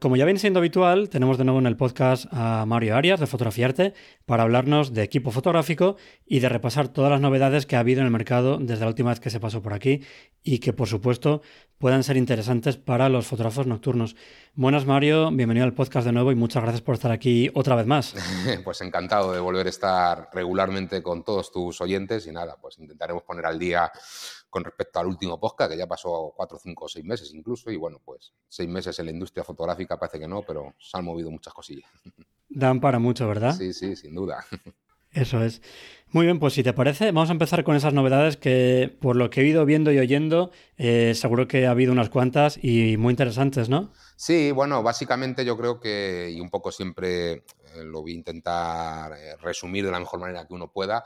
Como ya viene siendo habitual, tenemos de nuevo en el podcast a Mario Arias de Fotografía Arte para hablarnos de equipo fotográfico y de repasar todas las novedades que ha habido en el mercado desde la última vez que se pasó por aquí y que por supuesto puedan ser interesantes para los fotógrafos nocturnos. Buenas Mario, bienvenido al podcast de nuevo y muchas gracias por estar aquí otra vez más. Pues encantado de volver a estar regularmente con todos tus oyentes y nada, pues intentaremos poner al día con respecto al último podcast, que ya pasó cuatro, cinco o seis meses incluso, y bueno, pues seis meses en la industria fotográfica parece que no, pero se han movido muchas cosillas. Dan para mucho, ¿verdad? Sí, sí, sin duda. Eso es. Muy bien, pues si te parece, vamos a empezar con esas novedades que, por lo que he ido viendo y oyendo, eh, seguro que ha habido unas cuantas y muy interesantes, ¿no? Sí, bueno, básicamente yo creo que, y un poco siempre eh, lo voy a intentar eh, resumir de la mejor manera que uno pueda,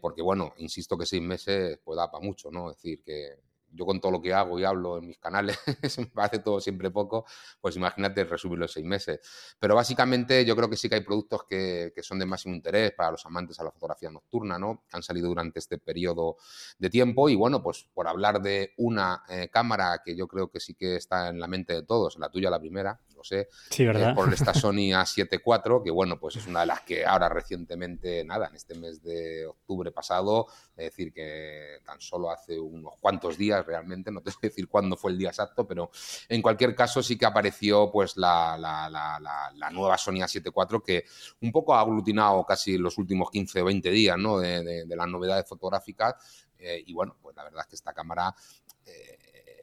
porque bueno, insisto que seis meses pues da para mucho, ¿no? Es decir, que yo con todo lo que hago y hablo en mis canales, me hace todo siempre poco, pues imagínate resumirlo en seis meses. Pero básicamente yo creo que sí que hay productos que, que, son de máximo interés para los amantes a la fotografía nocturna, ¿no? Han salido durante este periodo de tiempo y bueno, pues por hablar de una eh, cámara que yo creo que sí que está en la mente de todos, la tuya la primera, lo sé, sí, ¿verdad? Eh, por esta Sony A7 IV, que bueno, pues es una de las que ahora recientemente, nada, en este mes de octubre pasado, es decir, que tan solo hace unos cuantos días realmente, no te sé decir cuándo fue el día exacto, pero en cualquier caso sí que apareció pues la, la, la, la nueva Sony A7 IV que un poco ha aglutinado casi los últimos 15 o 20 días ¿no? de, de, de las novedades fotográficas eh, y bueno, pues la verdad es que esta cámara... Eh,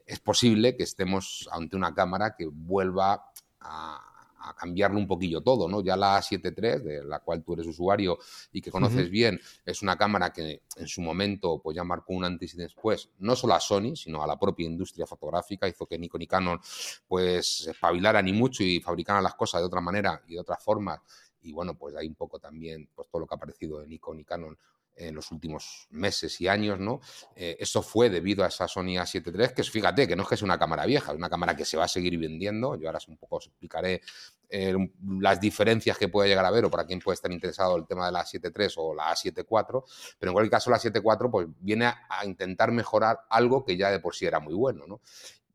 es posible que estemos ante una cámara que vuelva a, a, cambiarlo un poquillo todo, ¿no? Ya la A7 III, de la cual tú eres usuario y que conoces uh -huh. bien, es una cámara que en su momento pues ya marcó un antes y después, no solo a Sony, sino a la propia industria fotográfica, hizo que Nikon y Canon pues espabilaran y mucho y fabricaran las cosas de otra manera y de otras formas. Y bueno, pues hay un poco también pues todo lo que ha aparecido de Nikon y Canon en los últimos meses y años, ¿no? Eh, eso fue debido a esa Sony A7 III, que es, fíjate, que no es que sea una cámara vieja, es una cámara que se va a seguir vendiendo. Yo ahora un poco os explicaré eh, las diferencias que puede llegar a haber o para quién puede estar interesado el tema de la A7 III o la A7 IV, pero en cualquier caso la A7 IV pues viene a, a intentar mejorar algo que ya de por sí era muy bueno, ¿no?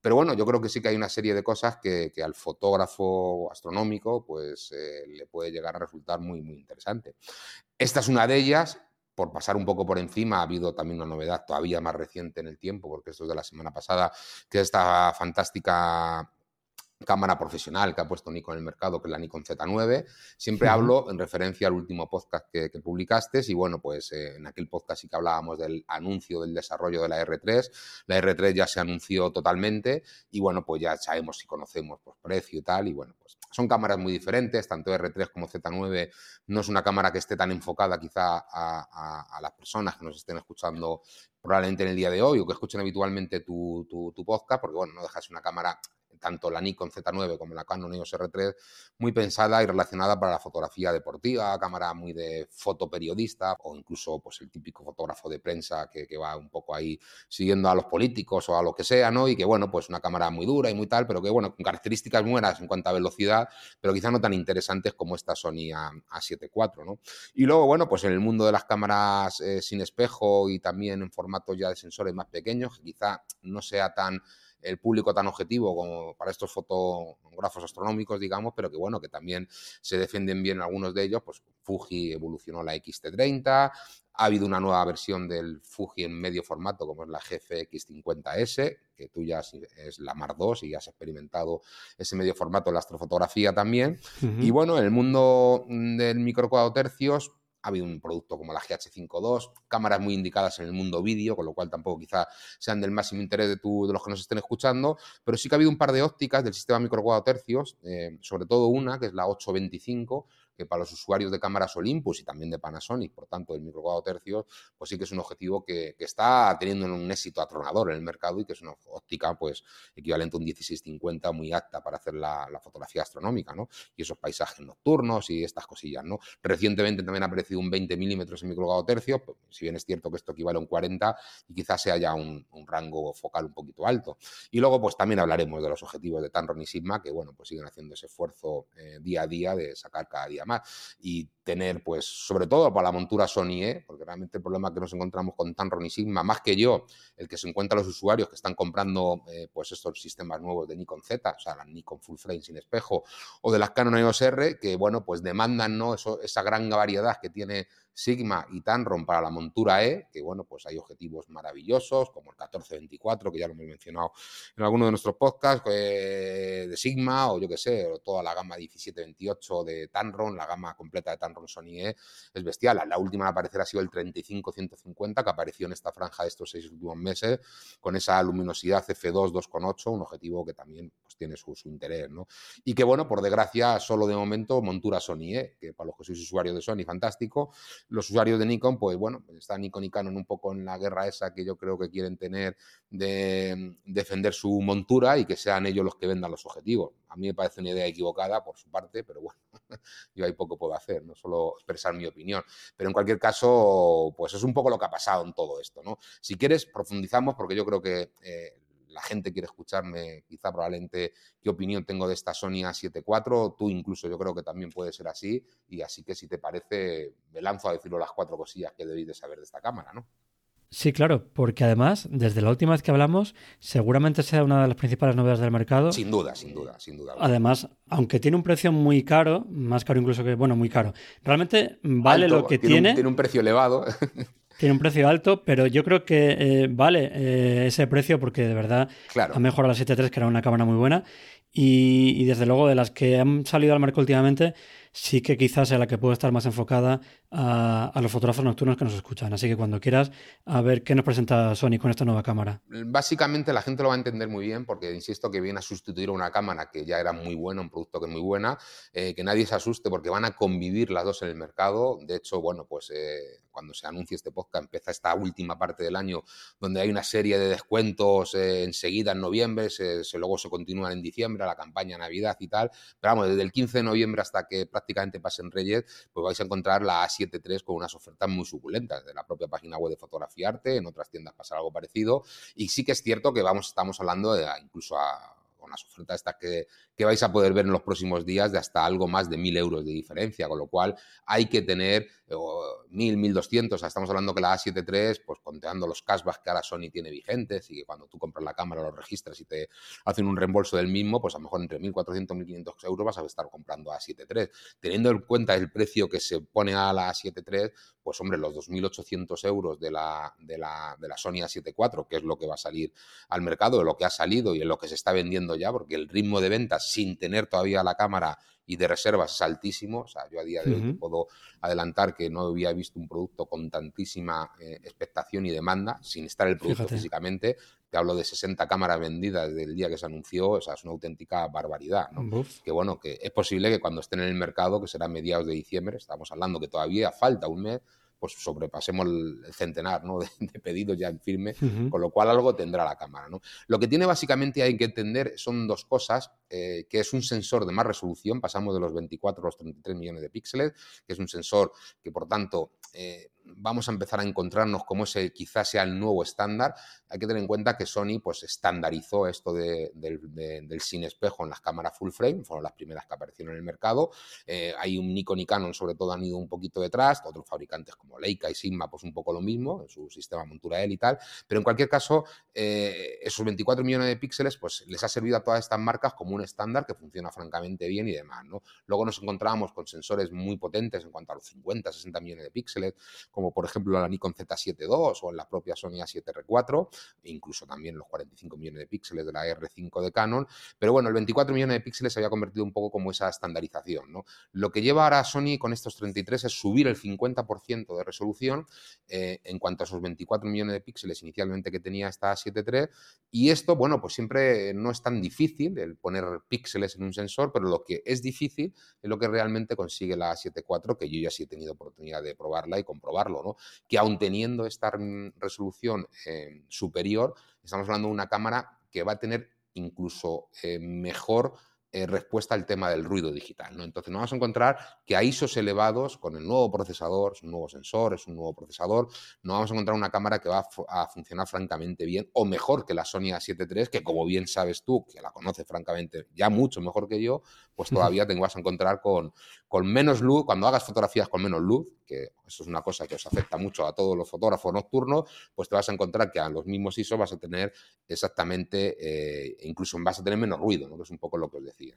Pero bueno, yo creo que sí que hay una serie de cosas que, que al fotógrafo astronómico pues eh, le puede llegar a resultar muy, muy interesante. Esta es una de ellas, por pasar un poco por encima, ha habido también una novedad todavía más reciente en el tiempo, porque esto es de la semana pasada, que es esta fantástica cámara profesional que ha puesto Nikon en el mercado, que es la Nikon Z9. Siempre sí. hablo en referencia al último podcast que, que publicaste y bueno, pues eh, en aquel podcast sí que hablábamos del anuncio del desarrollo de la R3. La R3 ya se anunció totalmente y bueno, pues ya sabemos si conocemos pues, precio y tal y bueno, pues son cámaras muy diferentes, tanto R3 como Z9 no es una cámara que esté tan enfocada quizá a, las personas que nos estén escuchando probablemente en el día de hoy o que escuchen habitualmente tu, tu, tu podcast, porque bueno, no dejas una cámara tanto la Nikon Z9 como la Canon EOS R3, muy pensada y relacionada para la fotografía deportiva, cámara muy de fotoperiodista o incluso pues el típico fotógrafo de prensa que, que, va un poco ahí siguiendo a los políticos o a lo que sea, ¿no? Y que bueno, pues una cámara muy dura y muy tal, pero que bueno, con características buenas en cuanto a velocidad, pero quizá no tan interesantes como esta Sony A, A7 IV, ¿no? Y luego, bueno, pues en el mundo de las cámaras eh, sin espejo y también en formatos ya de sensores más pequeños, quizá no sea tan el público tan objetivo como para estos fotógrafos astronómicos, digamos, pero que bueno, que también se defienden bien algunos de ellos, pues Fuji evolucionó la XT30, Ha habido una nueva versión del Fuji en medio formato, como es la GFX50S, que tú ya es la Mar 2 y has experimentado ese medio formato en la astrofotografía también. Y bueno, en el mundo del micro tercios, ha habido un producto como la GH52, cámaras muy indicadas en el mundo vídeo, con lo cual tampoco quizá sean del máximo interés de, de los que nos estén escuchando, pero sí que ha habido un par de ópticas del sistema micro tercios, eh, sobre todo una, que es la 825, para los usuarios de cámaras Olympus y también de Panasonic, por tanto el micro tercios, pues sí que es un objetivo que, está teniendo un éxito atronador en el mercado y que es una óptica pues equivalente a un 1650 muy apta para hacer la, fotografía astronómica, ¿no? Y esos paisajes nocturnos y estas cosillas, ¿no? Recientemente también ha aparecido un 20 milímetros en micro tercios, pues, si bien es cierto que esto equivale a un 40 y quizás sea ya un, rango focal un poquito alto. Y luego pues también hablaremos de los objetivos de Tanron y Sigma, que bueno, pues siguen haciendo ese esfuerzo eh, día a día de sacar cada día más y tener, pues, sobre todo para la montura Sony E, porque realmente el problema que nos encontramos con Tamron y Sigma, más que yo, el que se encuentra los usuarios que están comprando, eh, pues, estos sistemas nuevos de Nikon Z, o sea, la Nikon Full Frame sin espejo, o de las Canon EOS R, que, bueno, pues demandan, ¿no? Eso, esa gran variedad que tiene Sigma y Tanron para la montura E, que bueno, pues hay objetivos maravillosos, como el 1424, que ya lo hemos mencionado en alguno de nuestros podcasts, eh, de Sigma, o yo que sé, toda la gama 1728 de Tanron, la gama completa de Tanron Sony E, es bestial. La última a aparecer ha sido el 35-150, que apareció en esta franja de estos seis últimos meses, con esa luminosidad F2 2.8, un objetivo que también tiene su, interés, ¿no? Y que bueno, por desgracia, solo de momento montura Sony E, que para los que sois usuarios de Sony, fantástico los usuarios de Nikon, pues bueno, están Nikon y Canon un poco en la guerra esa que yo creo que quieren tener de mm, defender su montura y que sean ellos los que vendan los objetivos. A mí me parece una idea equivocada por su parte, pero bueno, yo ahí poco puedo hacer, no solo expresar mi opinión. Pero en cualquier caso, pues es un poco lo que ha pasado en todo esto, ¿no? Si quieres, profundizamos, porque yo creo que eh, la gente quiere escucharme, quizá probablemente qué opinión tengo de esta Sony A7 IV, tú incluso yo creo que también puede ser así, y así que si te parece, me lanzo a decirlo las cuatro cosillas que debéis de saber de esta cámara, ¿no? Sí, claro, porque además, desde la última vez que hablamos, seguramente sea una de las principales novedades del mercado. Sin duda, sin duda, sin duda. Además, aunque tiene un precio muy caro, más caro incluso que, bueno, muy caro, realmente vale lo que tiene. tiene un precio elevado. Tiene un precio alto, pero yo creo que eh, vale eh, ese precio porque de verdad ha mejorado la 7.3, que era una cámara muy buena. Y, y, desde luego, de las que han salido al mercado últimamente, sí que quizás sea la que puede estar más enfocada a, los fotógrafos nocturnos que nos escuchan. Así que cuando quieras, a ver qué nos presenta Sony con esta nueva cámara. Básicamente la gente lo va a entender muy bien porque insisto que viene a sustituir una cámara que ya era muy buena, un producto que es muy buena, eh, que nadie se asuste porque van a convivir las dos en el mercado. De hecho, bueno, pues eh, cuando se anuncie este podcast empieza esta última parte del año donde hay una serie de descuentos eh, enseguida en noviembre, se, luego se continúan en diciembre, la campaña Navidad y tal. Pero vamos, desde el 15 de noviembre hasta que prácticamente pasen Reyes, pues vais a encontrar la A73 con unas ofertas muy suculentas de la propia página web de Fotografía Arte, en otras tiendas pasa algo parecido. Y sí que es cierto que vamos, estamos hablando de incluso a unas ofertas estas que, que, vais a poder ver en los próximos días de hasta algo más de 1.000 euros de diferencia, con lo cual hay que tener 1.000, 1.200, estamos hablando que la A7 III, pues conteando los cashbacks que ahora Sony tiene vigentes y que cuando tú compras la cámara lo registras y te hacen un reembolso del mismo, pues a lo mejor entre 1.400 y 1.500 euros vas a estar comprando A7 III. Teniendo en cuenta el precio que se pone a la A7 III, pues hombre, los 2.800 euros de la, de, la, de la Sony A7 IV, que es lo que va a salir al mercado, de lo que ha salido y en lo que se está vendiendo ya, porque el ritmo de ventas sin tener todavía la cámara y de reservas es altísimo. O sea, yo a día de hoy puedo adelantar que no había visto un producto con tantísima eh, expectación y demanda, sin estar el producto físicamente. Te hablo de 60 cámaras vendidas desde el día que se anunció, o sea, es una auténtica barbaridad. ¿no? Que bueno, que es posible que cuando estén en el mercado, que será a mediados de diciembre, estamos hablando que todavía falta un mes, pues sobrepasemos el centenar ¿no? de, pedidos ya en firme, con lo cual algo tendrá la cámara. ¿no? Lo que tiene básicamente hay que entender son dos cosas, eh, que es un sensor de más resolución, pasamos de los 24 a los 33 millones de píxeles, que es un sensor que por tanto eh, vamos a empezar a encontrarnos como ese quizás sea el nuevo estándar. Hay que tener en cuenta que Sony pues estandarizó esto del sin espejo en las cámaras full frame, fueron las primeras que aparecieron en el mercado. Eh, hay un Nikon y Canon sobre todo han ido un poquito detrás, otros fabricantes como Leica y Sigma pues un poco lo mismo, en su sistema montura L y tal, pero en cualquier caso eh, esos 24 millones de píxeles pues les ha servido a todas estas marcas como un estándar que funciona francamente bien y demás. ¿no? Luego nos encontrábamos con sensores muy potentes en cuanto a los 50, 60 millones de píxeles, como por ejemplo la Nikon Z7 II o en la propia Sony A7R4, e incluso también los 45 millones de píxeles de la R5 de Canon. Pero bueno, el 24 millones de píxeles se había convertido un poco como esa estandarización. ¿no? Lo que lleva ahora Sony con estos 33 es subir el 50% de resolución eh, en cuanto a esos 24 millones de píxeles inicialmente que tenía esta A7 III. Y esto, bueno, pues siempre no es tan difícil el poner píxeles en un sensor, pero lo que es difícil es lo que realmente consigue la A7 IV, que yo ya sí he tenido oportunidad de probarla y comprobarlo, ¿no? Que aún teniendo esta resolución eh, superior, estamos hablando de una cámara que va a tener incluso eh, mejor eh, respuesta al tema del ruido digital. ¿no? Entonces nos vamos a encontrar que a ISOs elevados, con el nuevo procesador, es un nuevo sensor, es un nuevo procesador, nos vamos a encontrar una cámara que va a, funcionar francamente bien o mejor que la Sony A7 III, que como bien sabes tú, que la conoces francamente ya mucho mejor que yo, pues todavía te vas a encontrar con, con menos luz, cuando hagas fotografías con menos luz, que eso es una cosa que os afecta mucho a todos los fotógrafos nocturnos, pues te vas a encontrar que a los mismos ISO vas a tener exactamente, eh, incluso vas a tener menos ruido, ¿no? que es un poco lo que os decía.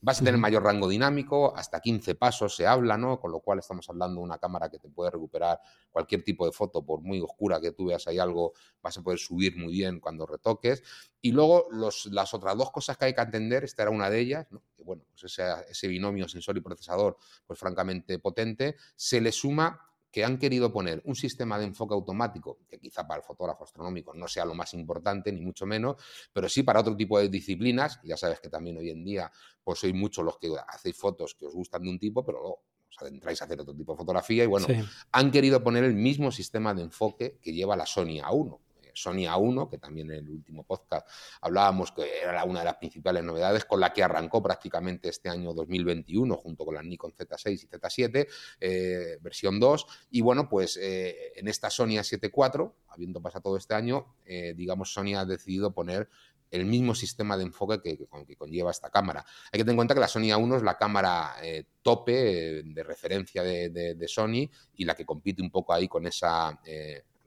Vas a tener mayor rango dinámico, hasta 15 pasos se habla, ¿no? Con lo cual estamos hablando de una cámara que te puede recuperar cualquier tipo de foto, por muy oscura que tú veas ahí algo, vas a poder subir muy bien cuando retoques. Y luego las otras dos cosas que hay que entender, esta era una de ellas, que bueno, pues ese, ese binomio sensor y procesador, pues francamente potente, se le suma que han querido poner un sistema de enfoque automático, que quizá para el fotógrafo astronómico no sea lo más importante, ni mucho menos, pero sí para otro tipo de disciplinas. Ya sabes que también hoy en día pues sois muchos los que hacéis fotos que os gustan de un tipo, pero luego os adentráis a hacer otro tipo de fotografía y bueno, han querido poner el mismo sistema de enfoque que lleva la Sony A1. Sony A1, que también en el último podcast hablábamos que era una de las principales novedades con la que arrancó prácticamente este año 2021 junto con la Nikon Z6 y Z7, eh, versión 2. Y bueno, pues eh, en esta Sony A7 IV, habiendo pasado todo este año, eh, digamos, Sony ha decidido poner el mismo sistema de enfoque que, conlleva esta cámara. Hay que tener en cuenta que la Sony A1 es la cámara tope de referencia de, Sony y la que compite un poco ahí con esa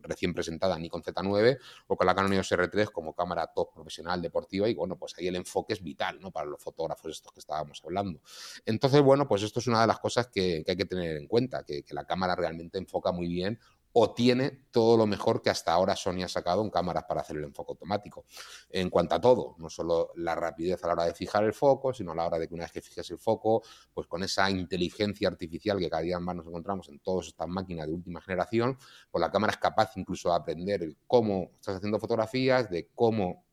recién presentada Nikon Z9 o con la Canon EOS R3 como cámara top profesional deportiva y bueno, pues ahí el enfoque es vital, ¿no? Para los fotógrafos estos que estábamos hablando. Entonces, bueno, pues esto es una de las cosas que, hay que tener en cuenta, que, que la cámara realmente enfoca muy bien o tiene todo lo mejor que hasta ahora Sony ha sacado en cámaras para hacer el enfoque automático. En cuanto a todo, no solo la rapidez a la hora de fijar el foco, sino a la hora de que una vez que fijes el foco, pues con esa inteligencia artificial que cada día más nos encontramos en todas estas máquinas de última generación, pues la cámara es capaz incluso de aprender cómo estás haciendo fotografías, de cómo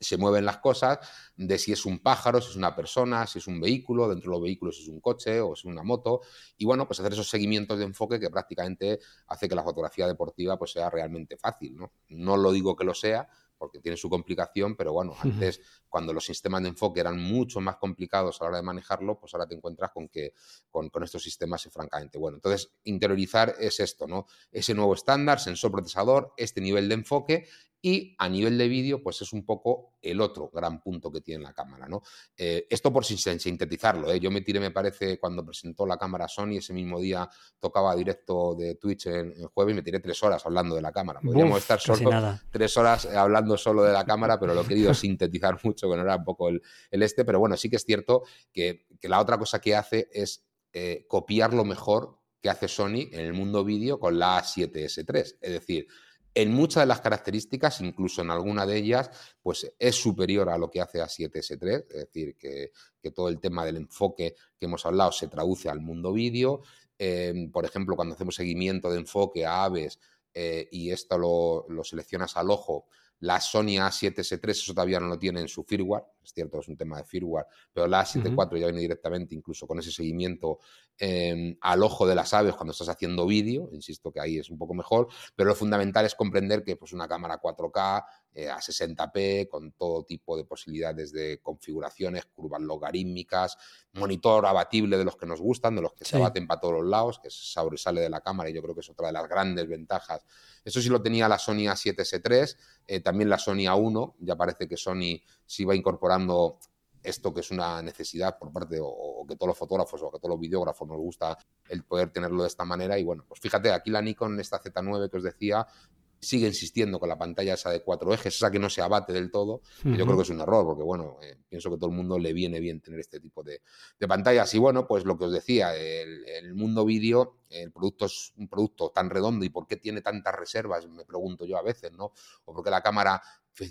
se mueven las cosas de si es un pájaro, si es una persona, si es un vehículo, dentro de los vehículos si es un coche o si es una moto, y bueno, pues hacer esos seguimientos de enfoque que prácticamente hace que la fotografía deportiva pues sea realmente fácil, ¿no? No lo digo que lo sea, porque tiene su complicación, pero bueno, antes cuando los sistemas de enfoque eran mucho más complicados a la hora de manejarlo, pues ahora te encuentras con que con, con, estos sistemas es francamente bueno. Entonces, interiorizar es esto, ¿no? Ese nuevo estándar, sensor procesador, este nivel de enfoque y a nivel de vídeo, pues es un poco el otro gran punto que tiene la cámara, ¿no? Eh, esto por sintetizarlo, ¿eh? yo me tiré, me parece, cuando presentó la cámara Sony, ese mismo día tocaba directo de Twitch en, jueves y me tiré tres horas hablando de la cámara. Podríamos estar solo tres horas hablando solo de la cámara, pero lo he querido sintetizar mucho, que no era un poco el, este, pero bueno, sí que es cierto que, la otra cosa que hace es eh, copiar lo mejor que hace Sony en el mundo vídeo con la A7S3, es decir, en muchas de las características, incluso en alguna de ellas, pues es superior a lo que hace A7S3, es decir, que, todo el tema del enfoque que hemos hablado se traduce al mundo vídeo. Em, por ejemplo, cuando hacemos seguimiento de enfoque a aves eh, y esto lo, lo seleccionas al ojo, la Sony A7S3, eso todavía no lo tiene en su firmware, es cierto, es un tema de firmware, pero la A7 IV ya viene directamente incluso con ese seguimiento em, al ojo de las aves cuando estás haciendo vídeo, insisto que ahí es un poco mejor, pero lo fundamental es comprender que pues, una cámara 4K eh, a 60p, con todo tipo de posibilidades de configuraciones, curvas logarítmicas, monitor abatible de los que nos gustan, de los que se abaten para todos los lados, que sobresale de la cámara y yo creo que es otra de las grandes ventajas. Eso sí lo tenía la Sony A7S3, eh, también la Sony A1, ya parece que Sony sí va esto que es una necesidad por parte, o, que todos los fotógrafos o que todos los videógrafos nos gusta el poder tenerlo de esta manera. Y bueno, pues fíjate, aquí la Nikon, esta Z9 que os decía, sigue insistiendo con la pantalla esa de cuatro ejes, esa que no se abate del todo, yo creo que es un error, porque bueno, eh, pienso que todo el mundo le viene bien tener este tipo de, pantallas. Y bueno, pues lo que os decía, el, mundo vídeo, el producto es un producto tan redondo y por qué tiene tantas reservas, me pregunto yo a veces, ¿no? O porque la cámara,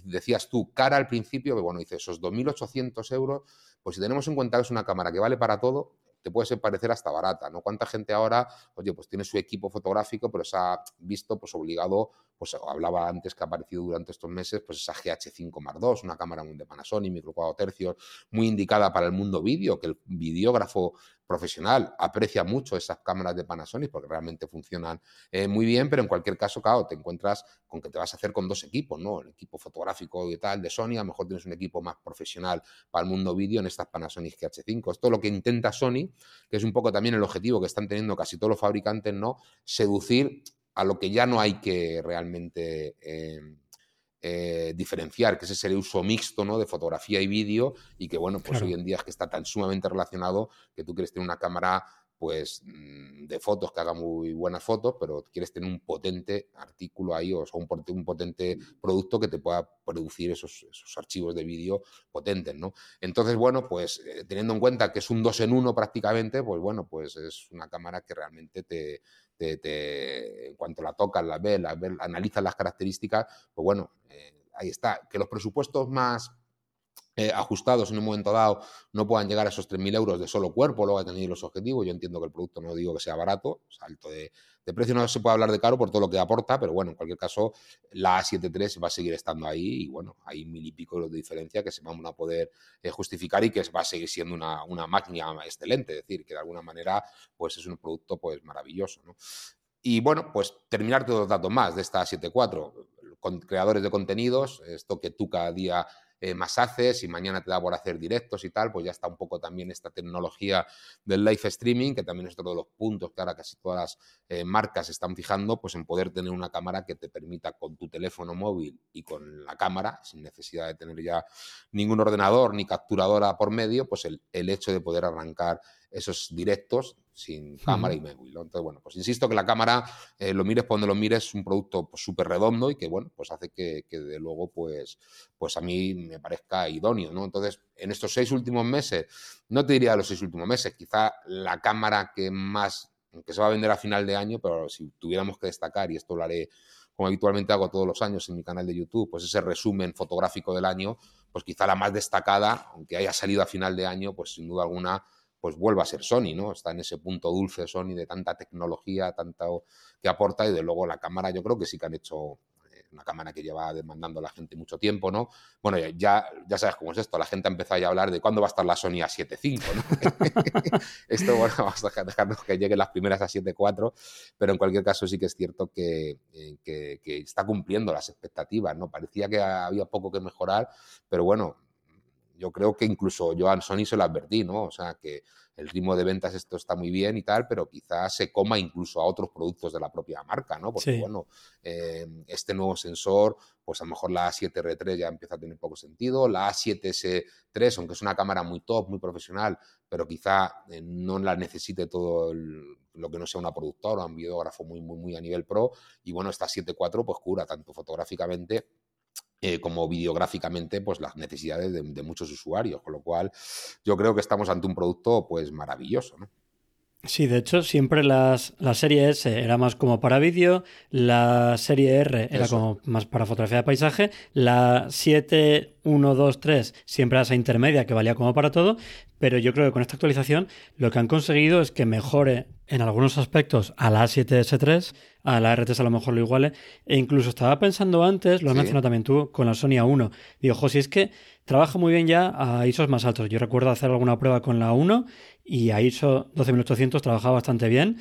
decías tú, cara al principio, que bueno, dice esos 2.800 euros, pues si tenemos en cuenta que es una cámara que vale para todo, te puede parecer hasta barata, ¿no? ¿Cuánta gente ahora, oye, pues tiene su equipo fotográfico, pero se ha visto pues obligado, pues hablaba antes que ha aparecido durante estos meses, pues esa GH5 Mark II, una cámara de Panasonic, micro cuatro tercios, muy indicada para el mundo vídeo, que el videógrafo profesional aprecia mucho esas cámaras de Panasonic porque realmente funcionan eh, muy bien, pero en cualquier caso, claro, te encuentras con que te vas a hacer con dos equipos, ¿no? El equipo fotográfico y tal de Sony, a lo mejor tienes un equipo más profesional para el mundo vídeo en estas Panasonic GH5. Esto es lo que intenta Sony, que es un poco también el objetivo que están teniendo casi todos los fabricantes, ¿no? Seducir a lo que ya no hay que realmente... Eh, eh, diferenciar, que ese sería uso mixto ¿no? de fotografía y vídeo y que bueno, pues hoy en día es que está tan sumamente relacionado que tú quieres tener una cámara pues mm, de fotos que haga muy buenas fotos, pero quieres tener un potente artículo ahí o un, un potente producto que te pueda producir esos, esos archivos de vídeo potentes, ¿no? Entonces, bueno, pues eh, teniendo en cuenta que es un 2 en 1 prácticamente, pues bueno, pues es una cámara que realmente te, te, en cuanto la tocas, la ves, la analizas las características, pues bueno, eh, ahí está. Que los presupuestos más eh, ajustados en un momento dado no puedan llegar a esos 3.000 euros de solo cuerpo, luego que tener los objetivos. Yo entiendo que el producto no digo que sea barato, alto de, precio no se puede hablar de caro por todo lo que aporta, pero bueno, en cualquier caso, la A73 va a seguir estando ahí y bueno, hay mil y pico de diferencia que se van a poder eh, justificar y que va a seguir siendo una, máquina excelente, es decir, que de alguna manera pues es un producto pues maravilloso. Y bueno, pues terminar todos los datos más de esta A74, con creadores de contenidos, esto que tú cada día eh, más haces y mañana te da por hacer directos y tal, pues ya está un poco también esta tecnología del live streaming, que también es otro de los puntos que ahora casi todas las eh, marcas están fijando, pues en poder tener una cámara que te permita con tu teléfono móvil y con la cámara, sin necesidad de tener ya ningún ordenador ni capturadora por medio, pues el hecho de poder arrancar esos directos sin cámara y móvil. Entonces, bueno, pues insisto que la cámara, eh, lo mires por donde lo mires, es un producto pues, súper redondo y que, bueno, pues hace que, de luego, pues, pues a mí me parezca idóneo, ¿no? Entonces, en estos seis últimos meses, no te diría los seis últimos meses, quizá la cámara que más, que se va a vender a final de año, pero si tuviéramos que destacar, y esto lo haré como habitualmente hago todos los años en mi canal de YouTube, pues ese resumen fotográfico del año, pues quizá la más destacada, aunque haya salido a final de año, pues sin duda alguna pues vuelva a ser Sony, ¿no? Está en ese punto dulce Sony de tanta tecnología, tanto que aporta y de luego la cámara yo creo que sí que han hecho eh, una cámara que lleva demandando a la gente mucho tiempo, ¿no? Bueno, ya, ya sabes cómo es esto, la gente ha empezado a hablar de cuándo va a estar la Sony a 7.5, ¿no? esto, bueno, vamos a dejarnos que lleguen las primeras a 7.4, pero en cualquier caso sí que es cierto eh, que, que está cumpliendo las expectativas, ¿no? Parecía que había poco que mejorar, pero bueno, yo creo que incluso yo a Sony se lo advertí, ¿no? O sea, que el ritmo de ventas esto está muy bien y tal, pero quizás se coma incluso a otros productos de la propia marca, ¿no? Porque, bueno, eh, este nuevo sensor, pues a lo mejor la A7R3 ya empieza a tener poco sentido, la A7S3, aunque es una cámara muy top, muy profesional, pero quizá eh, no la necesite todo lo que no sea una productora, un videógrafo muy, muy, muy a nivel pro, y bueno, esta 7.4 pues cura tanto fotográficamente eh, como videográficamente pues las necesidades de, muchos usuarios, con lo cual yo creo que estamos ante un producto pues maravilloso. ¿no? Sí, de hecho, siempre las, la serie S era más como para vídeo, la serie R era como más para fotografía de paisaje, la 7, 1, 2, 3 siempre era esa intermedia que valía como para todo, pero yo creo que con esta actualización lo que han conseguido es que mejore en algunos aspectos a la A7S3, a la R3 a lo mejor lo iguale, e incluso estaba pensando antes, lo has mencionado también tú, con la Sony A1. Digo, jo, si es que trabaja muy bien ya a ISOs más altos. Yo recuerdo hacer alguna prueba con la 1 y a ISO 12800 trabajaba bastante bien.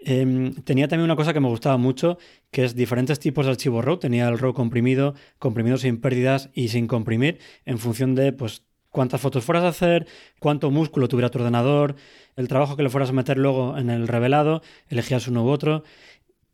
Em, tenía también una cosa que me gustaba mucho, que es diferentes tipos de archivo RAW. Tenía el RAW comprimido, comprimido sin pérdidas y sin comprimir, en función de pues cuántas fotos fueras a hacer, cuánto músculo tuviera tu ordenador, el trabajo que le fueras a meter luego en el revelado, elegías uno u otro,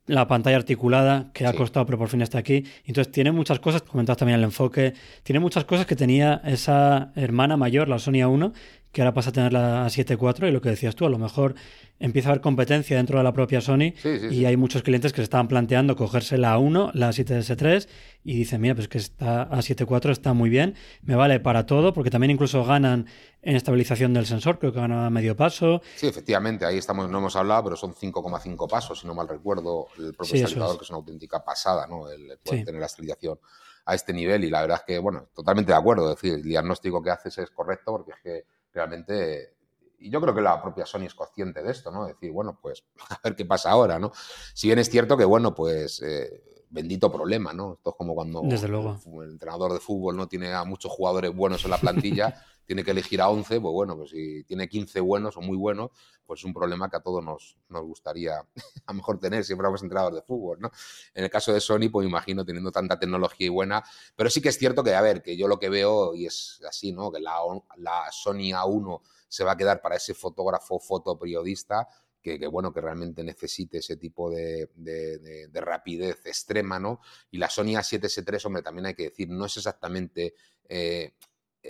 la pantalla articulada que ha costado, pero por fin está aquí. Entonces tiene muchas cosas, comentabas también el enfoque, tiene muchas cosas que tenía esa hermana mayor, la Sony A1, que ahora pasa a tener la 7.4 y lo que decías tú, a lo mejor empieza a haber competencia dentro de la propia Sony y hay muchos clientes que se estaban planteando cogerse la 1, la 7S3 y dicen, mira, pues que esta A74 está muy bien, me vale para todo, porque también incluso ganan en estabilización del sensor, creo que ganan a medio paso. Sí, efectivamente, ahí estamos, no hemos hablado, pero son 5,5 pasos, si no mal recuerdo, el propio estabilizador, que es una auténtica pasada, ¿no? El poder tener la estabilización a este nivel y la verdad es que, bueno, totalmente de acuerdo, es decir, el diagnóstico que haces es correcto porque es que realmente y yo creo que la propia Sony es consciente de esto, ¿no? Decir, bueno, pues a ver qué pasa ahora, ¿no? Si bien es cierto que, bueno, pues eh, bendito problema, ¿no? Esto es como cuando Desde luego. el entrenador de fútbol no tiene a muchos jugadores buenos en la plantilla, tiene que elegir a 11, pues bueno, pues si tiene 15 buenos o muy buenos, pues es un problema que a todos nos, nos gustaría a lo mejor tener si fuéramos entrenadores de fútbol, ¿no? En el caso de Sony, pues imagino teniendo tanta tecnología y buena, pero sí que es cierto que, a ver, que yo lo que veo, y es así, ¿no? Que la, la Sony A1 se va a quedar para ese fotógrafo, fotoperiodista, que, que, bueno, que realmente necesite ese tipo de, de, rapidez extrema, ¿no? Y la Sony A7S3, hombre, también hay que decir, no es exactamente... Eh,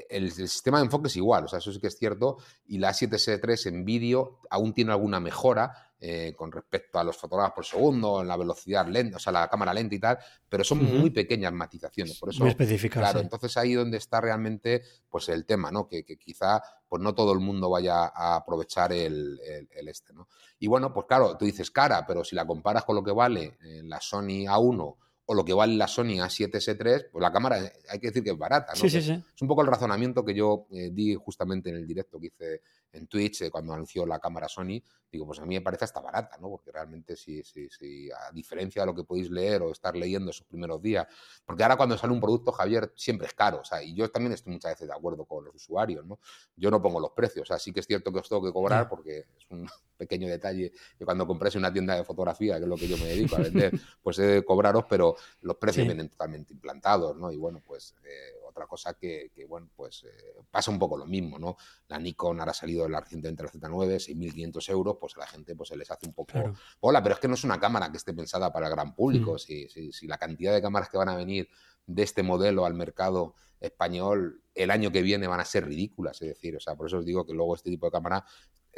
el, sistema de enfoque es igual, o sea, eso sí que es cierto, y la A7S3 en vídeo aún tiene alguna mejora, eh, con respecto a los fotogramas por segundo, en la velocidad lenta, o sea, la cámara lenta y tal, pero son muy pequeñas matizaciones. Por eso, muy específicas. Claro, entonces ahí donde está realmente pues el tema, ¿no? Que, quizá pues no todo el mundo vaya a aprovechar el, este, ¿no? Y bueno, pues claro, tú dices cara, pero si la comparas con lo que vale la Sony A1 o lo que vale la Sony A7S3, pues la cámara hay que decir que es barata, ¿no? Sí, sí, sí. Es un poco el razonamiento que yo eh, di justamente en el directo que hice en Twitch eh, cuando anunció la cámara Sony, digo, pues a mí me parece hasta barata, ¿no? Porque realmente si, si, si, a diferencia de lo que podéis leer o estar leyendo esos primeros días, porque ahora cuando sale un producto, Javier, siempre es caro, o sea, y yo también estoy muchas veces de acuerdo con los usuarios, ¿no? Yo no pongo los precios, o sea, sí que es cierto que os tengo que cobrar porque es un pequeño detalle que cuando compréis una tienda de fotografía, que es lo que yo me dedico a vender, pues he de cobraros, pero los precios vienen totalmente implantados, ¿no? Y bueno, pues eh, otra cosa que, bueno, pues eh, pasa un poco lo mismo, ¿no? La Nikon ahora ha salido la recientemente la Z9, 6.500 euros, pues a la gente pues se les hace un poco hola, pero es que no es una cámara que esté pensada para el gran público. Mm. Si, si, la cantidad de cámaras que van a venir de este modelo al mercado español el año que viene van a ser ridículas, es decir, o sea, por eso os digo que luego este tipo de cámara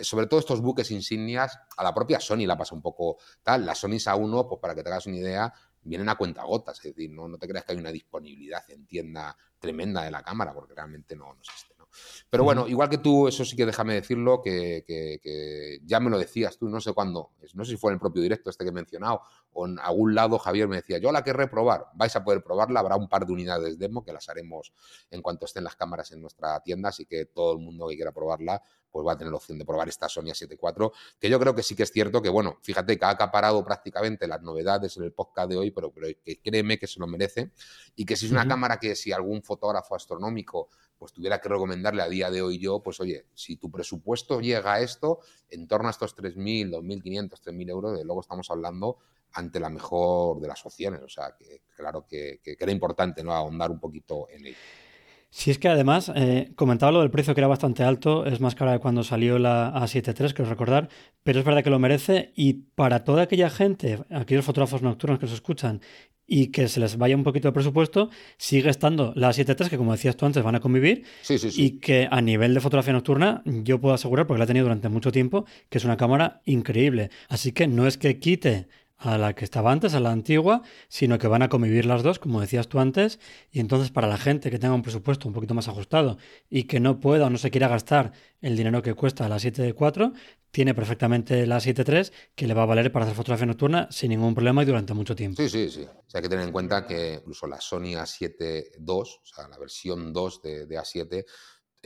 sobre todo estos buques insignias, a la propia Sony la pasa un poco tal. La Sony A1, pues para que te hagas una idea, vienen a cuenta gotas, es decir, no, no te creas que hay una disponibilidad en tienda tremenda de la cámara, porque realmente no, no existe. Pero bueno, igual que tú, eso sí que déjame decirlo, que, que, ya me lo decías tú, no sé cuándo, no sé si fue en el propio directo este que he mencionado, o en algún lado Javier me decía, yo la querré probar, vais a poder probarla, habrá un par de unidades demo que las haremos en cuanto estén las cámaras en nuestra tienda, así que todo el mundo que quiera probarla, pues va a tener la opción de probar esta Sony A7 que yo creo que sí que es cierto que, bueno, fíjate que ha acaparado prácticamente las novedades en el podcast de hoy, pero, pero que créeme que se lo merece y que si es una cámara que si algún fotógrafo astronómico pues tuviera que recomendarle a día de hoy yo, pues oye, si tu presupuesto llega a esto, en torno a estos 3.000, 2.500, 3.000 euros, de luego estamos hablando ante la mejor de las opciones. O sea, que claro que, era importante ¿no? ahondar un poquito en ello. Si es que además, eh, comentaba lo del precio que era bastante alto, es más cara de cuando salió la A73, que os recordar, pero es verdad que lo merece y para toda aquella gente, aquellos fotógrafos nocturnos que os escuchan y que se les vaya un poquito de presupuesto, sigue estando la A73, que como decías tú antes, van a convivir y que a nivel de fotografía nocturna yo puedo asegurar, porque la he tenido durante mucho tiempo, que es una cámara increíble. Así que no es que quite a la que estaba antes, a la antigua, sino que van a convivir las dos, como decías tú antes, y entonces para la gente que tenga un presupuesto un poquito más ajustado y que no pueda o no se quiera gastar el dinero que cuesta la 7.4, tiene perfectamente la 7.3 que le va a valer para hacer fotografía nocturna sin ningún problema y durante mucho tiempo. Sí, sí, sí. O sea, hay que tener en cuenta que incluso la Sony A7 II, o sea, la versión 2 de, de A7,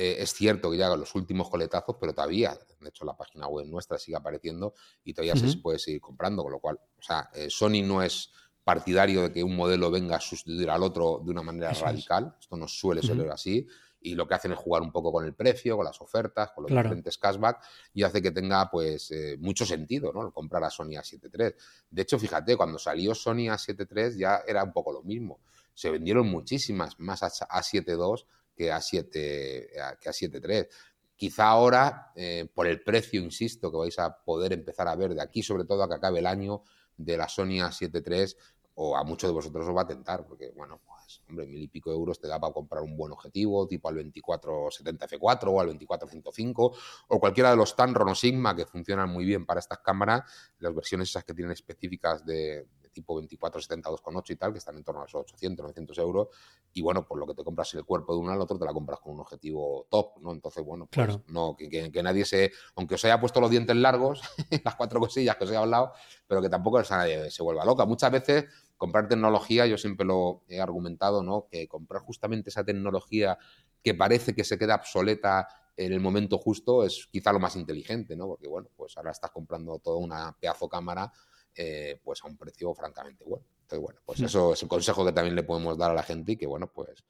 eh, es cierto que ya los últimos coletazos, pero todavía, de hecho, la página web nuestra sigue apareciendo y todavía se puede seguir comprando, con lo cual, o sea, eh, Sony no es partidario de que un modelo venga a sustituir al otro de una manera radical, esto no suele ser así, y lo que hacen es jugar un poco con el precio, con las ofertas, con los diferentes cashback y hace que tenga pues eh, mucho sentido ¿no? comprar a Sony A7 III. De hecho, fíjate, cuando salió Sony A7 III ya era un poco lo mismo. Se vendieron muchísimas más A7 II que a 7 que a 7.3. Quizá ahora, eh, por el precio, insisto, que vais a poder empezar a ver de aquí, sobre todo a que acabe el año de la Sony A7 III, o a muchos de vosotros os va a tentar, porque, bueno, pues. Hombre, mil y pico euros te da para comprar un buen objetivo, tipo al 2470 F4 o al 2405 o cualquiera de los Tamron o Sigma que funcionan muy bien para estas cámaras, las versiones esas que tienen específicas de, tipo 24, 72,8 y tal, que están en torno a los 800, 900 euros. Y bueno, por lo que te compras el cuerpo de uno al otro, te la compras con un objetivo top, ¿no? Entonces, bueno, pues claro. no, que, nadie se, aunque os haya puesto los dientes largos, las cuatro cosillas que os he hablado, pero que tampoco nadie se vuelva loca. Muchas veces comprar tecnología, yo siempre lo he argumentado, ¿no? Que comprar justamente esa tecnología que parece que se queda obsoleta en el momento justo es quizá lo más inteligente, ¿no? Porque bueno, pues ahora estás comprando toda una pedazo cámara eh, pues a un precio francamente bueno. Entonces, bueno, pues mm. eso es el consejo que también le podemos dar a la gente y que, bueno, pues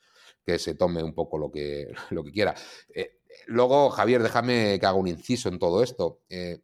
que se tome un poco lo que, lo que quiera. Eh, luego, Javier, déjame que haga un inciso en todo esto. Eh,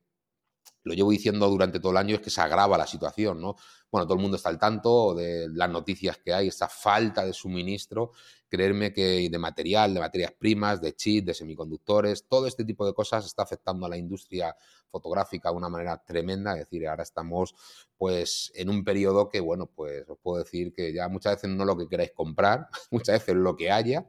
lo llevo diciendo durante todo el año, es que se agrava la situación, ¿no? Bueno, todo el mundo está al tanto de las noticias que hay, esa falta de suministro, creerme que de material, de materias primas, de chips, de semiconductores, todo este tipo de cosas está afectando a la industria fotográfica de una manera tremenda, es decir, ahora estamos pues en un periodo que, bueno, pues os puedo decir que ya muchas veces no lo que queráis comprar, muchas veces lo que haya,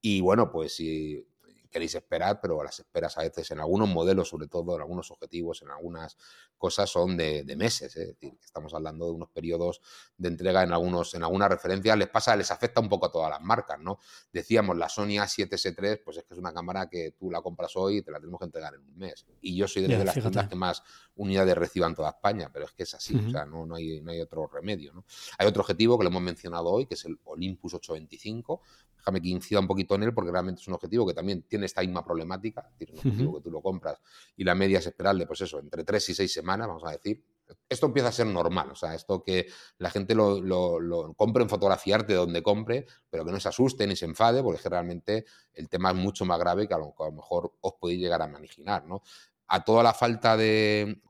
y bueno, pues si queréis esperar, pero las esperas a veces en algunos modelos, sobre todo en algunos objetivos, en algunas cosas son de, meses. ¿eh? Es decir, estamos hablando de unos periodos de entrega en algunos, en algunas referencias. Les pasa, les afecta un poco a todas las marcas, ¿no? Decíamos la Sony A7S3, pues es que es una cámara que tú la compras hoy y te la tenemos que entregar en un mes. Y yo soy de, las tiendas que más unidades reciban en toda España, pero es que es así, o sea, no, no, hay, no hay otro remedio, ¿no? Hay otro objetivo que lo hemos mencionado hoy, que es el Olympus 825, déjame que incida un poquito en él porque realmente es un objetivo que también tiene esta misma problemática, es decir, un objetivo que tú lo compras y la media es esperarle, pues eso, entre tres y seis semanas, vamos a decir. Esto empieza a ser normal, o sea, esto que la gente lo, lo, compre en fotografiarte donde compre, pero que no se asuste ni se enfade, porque es que realmente el tema es mucho más grave que a lo, mejor os podéis llegar a imaginar, ¿no? a toda la falta de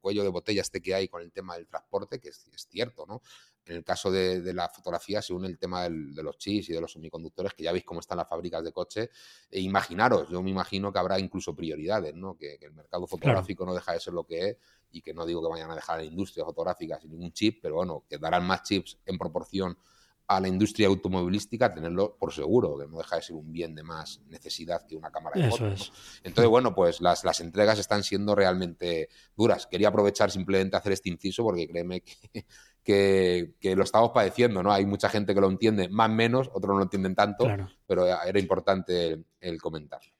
cuello de botella este que hay con el tema del transporte, que es cierto, ¿no? En el caso de, la fotografía se une el tema de los chips y de los semiconductores, que ya veis cómo están las fábricas de coches. E imaginaros, yo me imagino que habrá incluso prioridades, ¿no? Que, el mercado fotográfico no deja de ser lo que es y que no digo que vayan a dejar la industria fotográfica sin ningún chip, pero bueno, que darán más chips en proporción a la industria automovilística tenerlo por seguro, que no deja de ser un bien de más necesidad que una cámara de fotos. Entonces, bueno, pues las, las, entregas están siendo realmente duras. Quería aprovechar simplemente hacer este inciso porque créeme que, que, lo estamos padeciendo, ¿no? Hay mucha gente que lo entiende más o menos, otros no lo entienden tanto, pero era importante el comentarlo.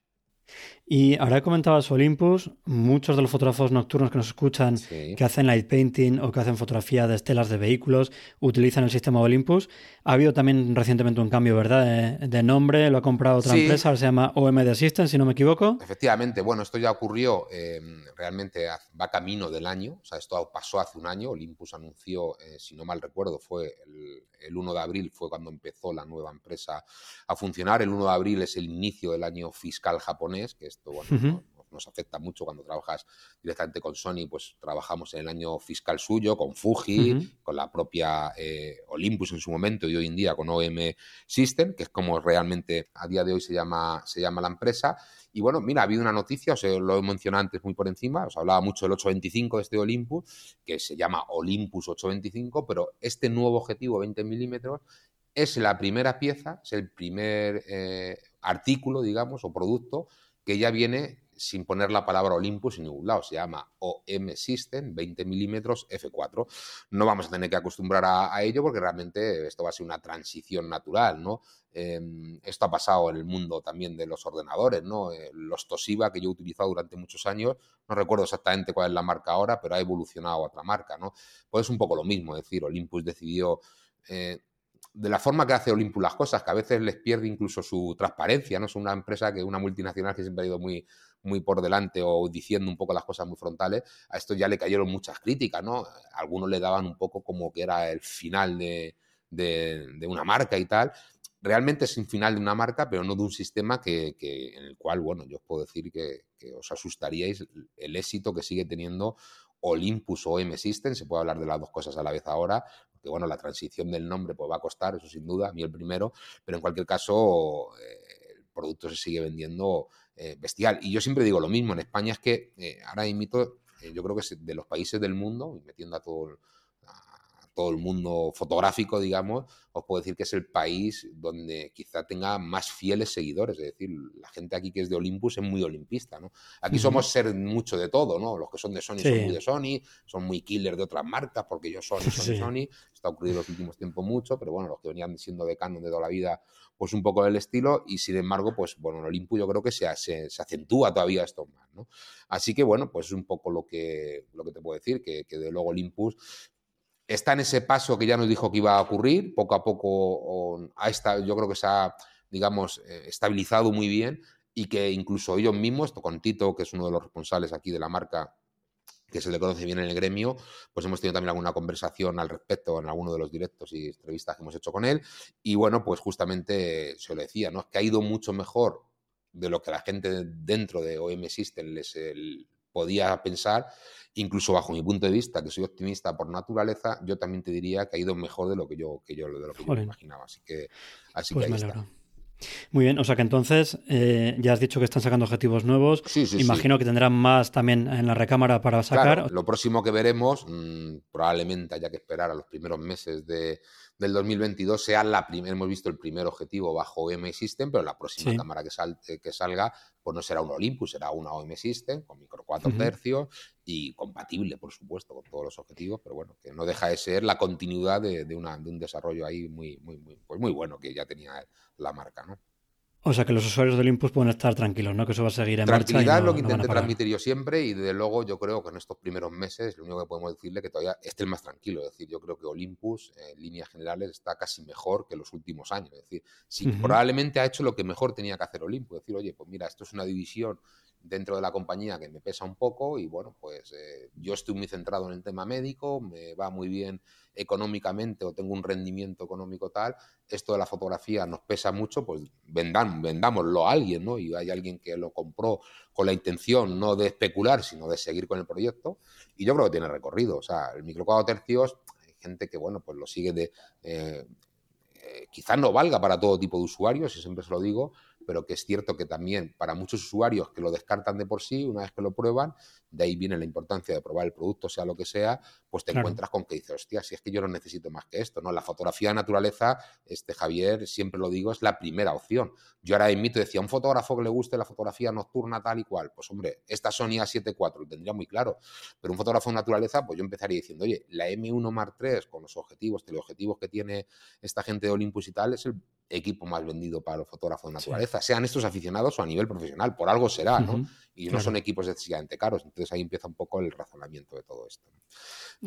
Y ahora comentabas Olympus, muchos de los fotógrafos nocturnos que nos escuchan que hacen light painting o que hacen fotografía de estelas de vehículos utilizan el sistema Olympus. Ha habido también recientemente un cambio, ¿verdad? De, nombre, lo ha comprado otra empresa, se llama OMD Systems, si no me equivoco. Efectivamente, bueno, esto ya ocurrió em, realmente va camino del año, o sea, esto pasó hace un año, Olympus anunció, eh, si no mal recuerdo, fue el, el 1 de abril, fue cuando empezó la nueva empresa a funcionar, el 1 de abril es el inicio del año fiscal japonés, que esto bueno, nos, afecta mucho cuando trabajas directamente con Sony, pues trabajamos en el año fiscal suyo, con Fuji, con la propia eh, Olympus en su momento y hoy en día con OM System, que es como realmente a día de hoy se llama, se llama la empresa. Y bueno, mira, ha habido una noticia, os lo he mencionado antes muy por encima, os hablaba mucho del 825 de este Olympus, que se llama Olympus 825, pero este nuevo objetivo 20 milímetros es la primera pieza, es el primer eh, artículo, digamos, o producto que ya viene sin poner la palabra Olympus en ningún lado. Se llama OM System 20 milímetros F4. No vamos a tener que acostumbrar a, ello porque realmente esto va a ser una transición natural, ¿no? Em, esto ha pasado en el mundo también de los ordenadores, ¿no? Eh, los Toshiba que yo he utilizado durante muchos años, no recuerdo exactamente cuál es la marca ahora, pero ha evolucionado a otra marca, ¿no? Pues es un poco lo mismo, es decir, Olympus decidió eh, de la forma que hace Olympus las cosas, que a veces les pierde incluso su transparencia, ¿no? Es una empresa que una multinacional que siempre ha ido muy, muy por delante o diciendo un poco las cosas muy frontales, a esto ya le cayeron muchas críticas, ¿no? Algunos le daban un poco como que era el final de, una marca y tal. Realmente es un final de una marca, pero no de un sistema que, en el cual, bueno, yo os puedo decir que, que os asustaríais el éxito que sigue teniendo Olympus o M System, se puede hablar de las dos cosas a la vez ahora, bueno, la transición del nombre pues va a costar, eso sin duda, a mí el primero, pero en cualquier caso eh, el producto se sigue vendiendo eh, bestial. Y yo siempre digo lo mismo, en España es que eh, ahora imito, yo creo que de los países del mundo, metiendo a todo todo el mundo fotográfico, digamos, os puedo decir que es el país donde quizá tenga más fieles seguidores. Es decir, la gente aquí que es de Olympus es muy olimpista, ¿no? Aquí somos ser mucho de todo, ¿no? Los que son de Sony son muy de Sony, son muy killer de otras marcas, porque yo Sony, Sony, Sony. Está ocurrido en los últimos tiempos mucho, pero bueno, los que venían siendo de Canon de toda la vida, pues un poco del estilo, y sin embargo, pues bueno, en Olympus yo creo que se, se, se acentúa todavía esto más, ¿no? Así que bueno, pues es un poco lo que, lo que te puedo decir, que, que de luego Olympus está en ese paso que ya nos dijo que iba a ocurrir, poco a poco yo creo que se ha, digamos, eh, estabilizado muy bien y que incluso ellos mismos, con Tito, que es uno de los responsables aquí de la marca, que se le conoce bien en el gremio, pues hemos tenido también alguna conversación al respecto en alguno de los directos y entrevistas que hemos hecho con él. Y bueno, pues justamente se lo decía, ¿no? Es que ha ido mucho mejor de lo que la gente dentro de OM System les podía pensar incluso bajo mi punto de vista, que soy optimista por naturaleza, yo también te diría que ha ido mejor de lo que yo, que yo, de lo que yo imaginaba. Así que, así pues que ahí está. Muy bien, o sea que entonces eh, ya has dicho que están sacando objetivos nuevos. Sí, sí, Imagino que tendrán más también en la recámara para sacar. lo próximo que veremos, mmm, probablemente haya que esperar a los primeros meses de, del 2022 sea la primera, hemos visto el primer objetivo bajo OM System, pero la próxima cámara que, eh, que salga, pues no será un Olympus, será una OM System con micro 4 tercios y compatible, por supuesto, con todos los objetivos, pero bueno, que no deja de ser la continuidad de, de, una, de un desarrollo ahí muy, muy, muy, pues muy bueno que ya tenía la marca, ¿no? O sea que los usuarios de Olympus pueden estar tranquilos, ¿no? Que eso va a seguir en Tranquilidad marcha. es lo que intenté transmitir yo siempre y desde luego yo creo que en estos primeros meses lo único que podemos decirle es que todavía esté más tranquilo. Es decir, yo creo que Olympus en líneas generales está casi mejor que los últimos años. Es decir, si probablemente ha hecho lo que mejor tenía que hacer Olympus. Es decir, oye, pues mira, esto es una división dentro de la compañía que me pesa un poco y bueno, pues eh, yo estoy muy centrado en el tema médico, me va muy bien económicamente o tengo un rendimiento económico tal, esto de la fotografía nos pesa mucho, pues vendan, vendámoslo a alguien, ¿no? Y hay alguien que lo compró con la intención no de especular, sino de seguir con el proyecto y yo creo que tiene recorrido, o sea, el micro tercios, hay gente que, bueno, pues lo sigue de... Eh, eh, quizás no valga para todo tipo de usuarios, y siempre se lo digo, pero que es cierto que también para muchos usuarios que lo descartan de por sí, una vez que lo prueban, de ahí viene la importancia de probar el producto, sea lo que sea, pues te encuentras con que dices, hostia, si es que yo no necesito más que esto, ¿no? La fotografía de naturaleza, este Javier, siempre lo digo, es la primera opción. Yo ahora invito, decía, un fotógrafo que le guste la fotografía nocturna tal y cual, pues hombre, esta Sony A7 IV lo tendría muy claro, pero un fotógrafo de naturaleza, pues yo empezaría diciendo, oye, la M1 Mark III con los objetivos, teleobjetivos que tiene esta gente de Olympus y tal, es el equipo más vendido para los fotógrafos de naturaleza, sean estos aficionados o a nivel profesional, por algo será, ¿no? Y no son equipos excesivamente caros, entonces ahí empieza un poco el razonamiento de todo esto.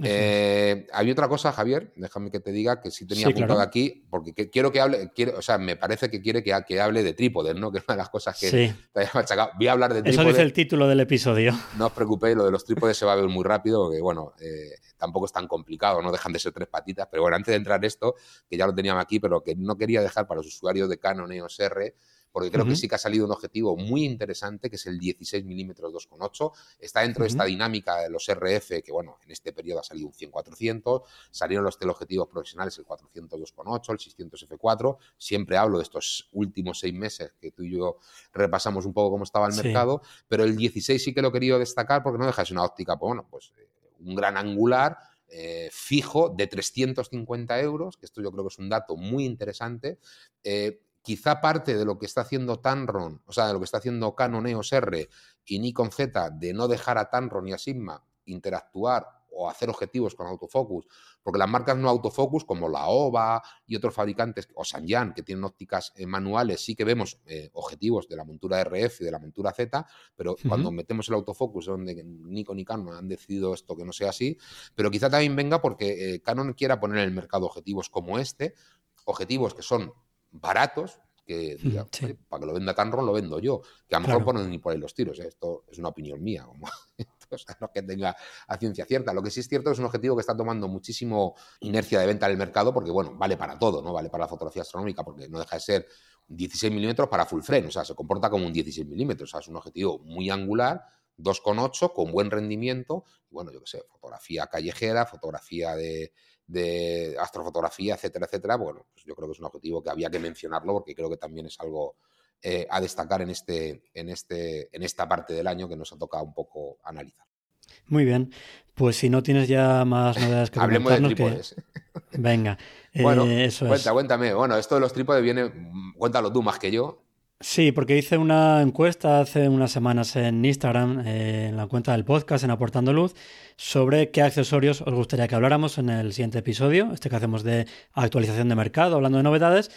Eh, había otra cosa, Javier, déjame que te diga que sí tenía apuntado aquí, porque quiero que hable, quiero, o sea, me parece que quiere que, que, hable de trípodes, ¿no? Que es una de las cosas que te haya machacado. Voy a hablar de trípodes. Eso dice el título del episodio. No os preocupéis, lo de los trípodes se va a ver muy rápido, porque bueno, eh, tampoco es tan complicado, no dejan de ser tres patitas, pero bueno, antes de entrar esto, que ya lo teníamos aquí, pero que no quería dejar para los usuarios de Canon EOS R, porque creo que sí que ha salido un objetivo muy interesante, que es el 16 milímetros 2.8. Está dentro de esta dinámica de los RF, que bueno, en este periodo ha salido un 100-400, salieron los teleobjetivos profesionales, el 400 2.8, el 600 F4. Siempre hablo de estos últimos seis meses que tú y yo repasamos un poco cómo estaba el mercado, pero el 16 sí que lo he querido destacar porque no deja de ser una óptica, pues bueno, pues eh, un gran angular. Eh, fijo de 350 euros, que esto yo creo que es un dato muy interesante, eh, quizá parte de lo que está haciendo Tamron, o sea, de lo que está haciendo Canon EOS R y Nikon Z, de no dejar a Tamron y a Sigma interactuar o hacer objetivos con autofocus, porque las marcas no autofocus como la OVA y otros fabricantes, o Sanyan, que tienen ópticas eh, manuales, sí que vemos eh, objetivos de la montura RF y de la montura Z, pero cuando metemos el autofocus, donde Nikon y Canon han decidido esto que no sea así, pero quizá también venga porque eh, Canon quiera poner en el mercado objetivos como este, objetivos que son baratos, que para que lo venda Tanron lo vendo yo, que a lo mejor ponen ni por ahí los tiros, esto es una opinión mía, como no que tenga a ciencia cierta. Lo que sí es cierto es un objetivo que está tomando muchísimo inercia de venta en el mercado porque, bueno, vale para todo, ¿no? Vale para la fotografía astronómica porque no deja de ser 16 milímetros para full frame, o sea, se comporta como un 16 milímetros, o sea, es un objetivo muy angular, 2,8 con buen rendimiento, bueno, yo qué sé, fotografía callejera, fotografía de, de astrofotografía, etcétera, etcétera, bueno, pues yo creo que es un objetivo que había que mencionarlo porque creo que también es algo eh, a destacar en, este, en, este, en esta parte del año que nos ha tocado un poco analizar. Muy bien. Pues si no tienes ya más novedades que Hablemos de trípodes. Venga, bueno, eh, eso cuenta, cuéntame. Bueno, esto de los trípodes viene, cuéntalo tú más que yo. Sí, porque hice una encuesta hace unas semanas en Instagram, eh, en la cuenta del podcast, en Aportando Luz, sobre qué accesorios os gustaría que habláramos en el siguiente episodio, este que hacemos de actualización de mercado, hablando de novedades.